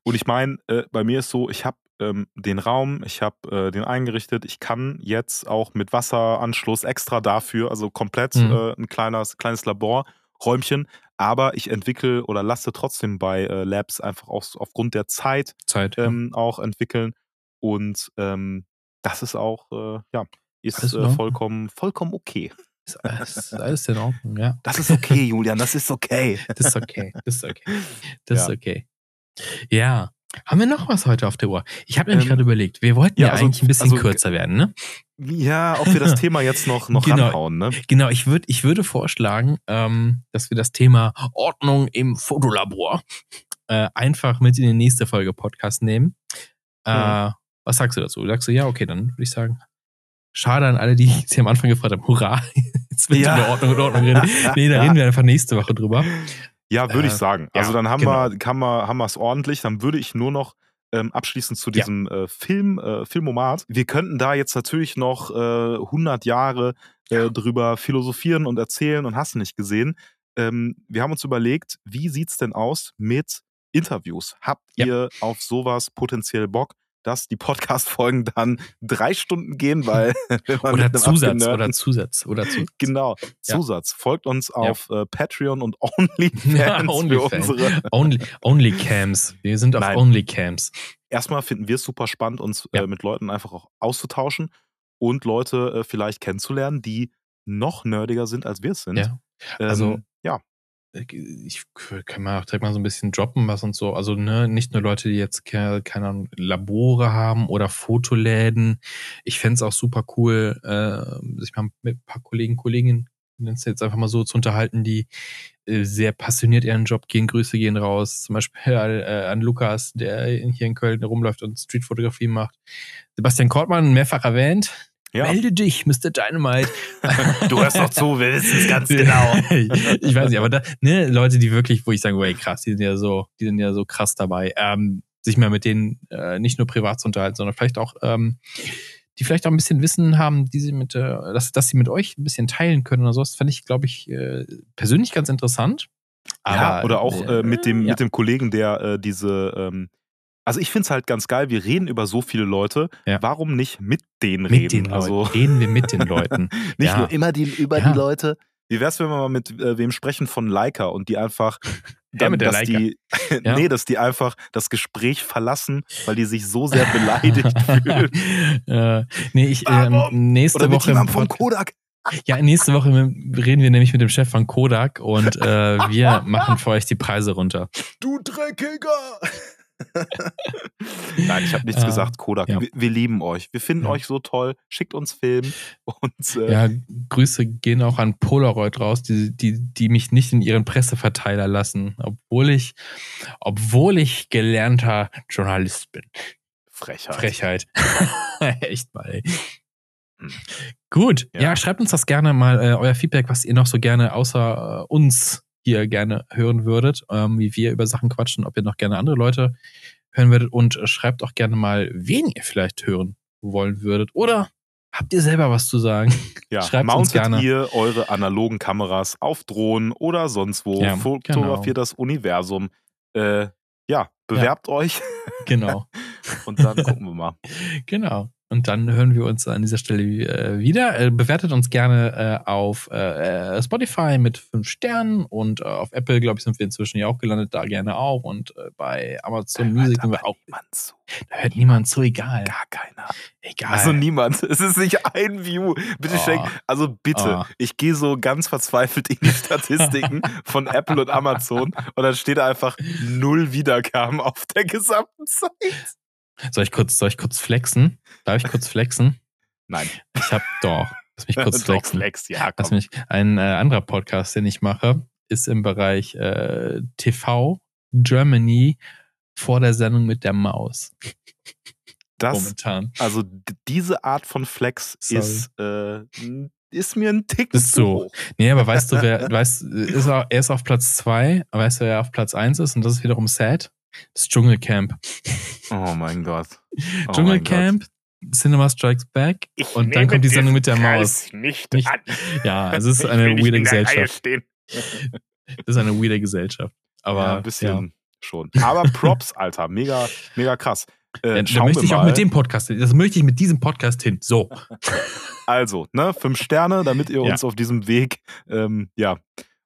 Speaker 2: Und ich meine, äh, bei mir ist so, ich habe ähm, den Raum, ich habe äh, den eingerichtet. Ich kann jetzt auch mit Wasseranschluss extra dafür, also komplett mhm. äh, ein kleines, kleines Laborräumchen. Aber ich entwickle oder lasse trotzdem bei äh, Labs einfach auch aufgrund der Zeit,
Speaker 1: Zeit
Speaker 2: ähm, ja. auch entwickeln. Und ähm, das ist auch, äh, ja, ist äh, vollkommen, vollkommen okay.
Speaker 1: Ist alles, alles in Ordnung, ja.
Speaker 2: Das ist okay, Julian, das ist okay.
Speaker 1: Das ist okay, das ist okay. Das ist okay. Ja. Haben wir noch was heute auf der Uhr? Ich habe nämlich ähm, gerade überlegt, wir wollten ja, ja also, eigentlich ein bisschen also, kürzer werden, ne?
Speaker 2: Ja, ob wir das Thema jetzt noch, noch
Speaker 1: genau,
Speaker 2: ranhauen, ne?
Speaker 1: Genau, ich, würd, ich würde vorschlagen, ähm, dass wir das Thema Ordnung im Fotolabor äh, einfach mit in die nächste Folge Podcast nehmen. Äh, ja. Was sagst du dazu? Sagst du, ja, okay, dann würde ich sagen, schade an alle, die sich am Anfang gefragt haben, hurra, jetzt wird ja. über Ordnung und Ordnung reden. Nee, da reden wir einfach nächste Woche drüber.
Speaker 2: Ja, würde äh, ich sagen. Also dann haben genau. wir kann wir haben wir es ordentlich. Dann würde ich nur noch ähm, abschließend zu diesem ja. äh, Film äh, Filmomat. Wir könnten da jetzt natürlich noch äh, 100 Jahre äh, drüber philosophieren und erzählen und hast nicht gesehen. Ähm, wir haben uns überlegt, wie sieht's denn aus mit Interviews? Habt ja. ihr auf sowas potenziell Bock? Dass die Podcast-Folgen dann drei Stunden gehen, weil
Speaker 1: oder Zusatz oder Zusatz oder Zusatz.
Speaker 2: Genau, Zusatz. Ja. Folgt uns auf ja. äh, Patreon und OnlyFans ja,
Speaker 1: Only für unsere Only, Onlycams. Wir sind auf. Onlycams.
Speaker 2: Erstmal finden wir es super spannend, uns äh, mit Leuten einfach auch auszutauschen und Leute äh, vielleicht kennenzulernen, die noch nerdiger sind, als wir es sind.
Speaker 1: Ja. Also ähm, ja ich kann mal auch direkt mal so ein bisschen droppen, was und so. Also, ne, nicht nur Leute, die jetzt keine, keine Labore haben oder Fotoläden. Ich fände es auch super cool, äh, sich mal mit ein paar Kollegen, Kolleginnen jetzt einfach mal so zu unterhalten, die äh, sehr passioniert ihren Job gehen. Grüße gehen raus. Zum Beispiel äh, an Lukas, der hier in Köln rumläuft und Streetfotografie macht. Sebastian Kortmann, mehrfach erwähnt, ja. Melde dich, Mr. Dynamite.
Speaker 2: du hörst doch zu, wir wissen es ganz genau.
Speaker 1: ich weiß nicht, aber da, ne, Leute, die wirklich, wo ich sage, hey, krass, die sind ja so, die sind ja so krass dabei, ähm, sich mal mit denen äh, nicht nur privat zu unterhalten, sondern vielleicht auch, ähm, die vielleicht auch ein bisschen Wissen haben, die sie mit, äh, dass, dass sie mit euch ein bisschen teilen können oder so. Das fand ich, glaube ich, äh, persönlich ganz interessant.
Speaker 2: Aber, ja, oder auch äh, mit dem, ja. mit dem Kollegen, der äh, diese ähm, also ich finde es halt ganz geil, wir reden über so viele Leute. Ja. Warum nicht mit denen mit reden?
Speaker 1: Den also reden wir mit den Leuten.
Speaker 2: nicht ja. nur immer die, über ja. die Leute. Wie wär's, wenn wir mal mit äh, wem sprechen von Leica und die einfach dann, dass Leica. die nee, dass die einfach das Gespräch verlassen, weil die sich so sehr beleidigt fühlen.
Speaker 1: äh, nee, ich ähm, nächste
Speaker 2: Oder
Speaker 1: Woche
Speaker 2: mit vom Kodak.
Speaker 1: Ja, nächste Woche reden wir nämlich mit dem Chef von Kodak und äh, wir machen für euch die Preise runter.
Speaker 2: Du Dreckiger! Nein, ich habe nichts äh, gesagt, Kodak. Ja. Wir, wir, lieben euch. Wir finden ja. euch so toll. Schickt uns Film. Und,
Speaker 1: äh, ja, Grüße gehen auch an Polaroid raus, die, die, die mich nicht in ihren Presseverteiler lassen, obwohl ich, obwohl ich gelernter Journalist bin.
Speaker 2: Frechheit.
Speaker 1: Frechheit. Echt mal. Ey. Hm. Gut, ja. ja. schreibt uns das gerne mal, äh, euer Feedback, was ihr noch so gerne außer äh, uns ihr gerne hören würdet, ähm, wie wir über Sachen quatschen, ob ihr noch gerne andere Leute hören würdet und schreibt auch gerne mal, wen ihr vielleicht hören wollen würdet oder habt ihr selber was zu sagen?
Speaker 2: Ja, schreibt mountet uns gerne. ihr eure analogen Kameras auf Drohnen oder sonst wo, ja, fotografiert genau. das Universum. Äh, ja, bewerbt ja. euch.
Speaker 1: Genau.
Speaker 2: und dann gucken wir mal.
Speaker 1: Genau. Und dann hören wir uns an dieser Stelle äh, wieder. Äh, bewertet uns gerne äh, auf Spotify mit fünf Sternen und auf Apple, glaube ich, sind wir inzwischen ja auch gelandet, da gerne auch. Und bei Amazon da Music sind wir auch.
Speaker 2: Niemand zu.
Speaker 1: Da hört niemand zu, egal.
Speaker 2: Gar keiner.
Speaker 1: Egal.
Speaker 2: Also niemand. Es ist nicht ein View. Bitte oh. schenk. Also bitte. Oh. Ich gehe so ganz verzweifelt in die Statistiken von Apple und Amazon und dann steht da einfach null Wiedergaben auf der gesamten Zeit.
Speaker 1: Soll ich kurz, soll ich kurz flexen? Darf ich kurz flexen?
Speaker 2: Nein.
Speaker 1: Ich hab doch. Lass mich kurz flexen.
Speaker 2: Flex, ja.
Speaker 1: Lass mich, ein äh, anderer Podcast, den ich mache, ist im Bereich äh, TV Germany vor der Sendung mit der Maus.
Speaker 2: Das, Momentan. Also diese Art von Flex ist, äh, ist mir ein Tick
Speaker 1: ist so. Hoch. Nee, aber weißt du, wer, weißt, ist er, er ist auf Platz zwei, weißt du, wer auf Platz eins ist und das ist wiederum sad? Das Dschungelcamp.
Speaker 2: Oh mein Gott.
Speaker 1: Oh Dschungelcamp, Cinema Strikes Back ich und dann kommt die Sendung mit der Maus.
Speaker 2: Nicht, nicht an.
Speaker 1: Ja, es ist eine weirde Gesellschaft. Das ist eine weirde Gesellschaft. Aber ja,
Speaker 2: ein bisschen ja. schon. Aber Props, Alter, mega, mega krass.
Speaker 1: Äh, ja, da möchte ich auch mit dem Podcast hin. Das möchte ich mit diesem Podcast hin. So.
Speaker 2: Also, ne, fünf Sterne, damit ihr uns auf diesem Weg, ähm, ja,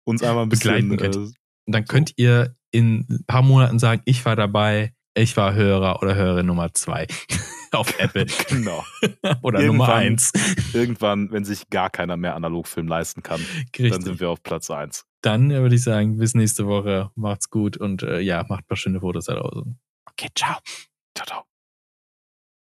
Speaker 2: uns einmal ein bisschen
Speaker 1: begleiten könnt. Äh, und dann könnt ihr in ein paar Monaten sagen, ich war dabei, ich war Hörer oder Hörerin Nummer zwei. auf Apple.
Speaker 2: Genau.
Speaker 1: Oder Nummer eins.
Speaker 2: Irgendwann, wenn sich gar keiner mehr Analogfilm leisten kann, Richtig. dann sind wir auf Platz eins.
Speaker 1: Dann würde ich sagen, bis nächste Woche. Macht's gut und äh, ja, macht ein paar schöne Fotos da draußen.
Speaker 2: Okay, ciao. Ciao, ciao.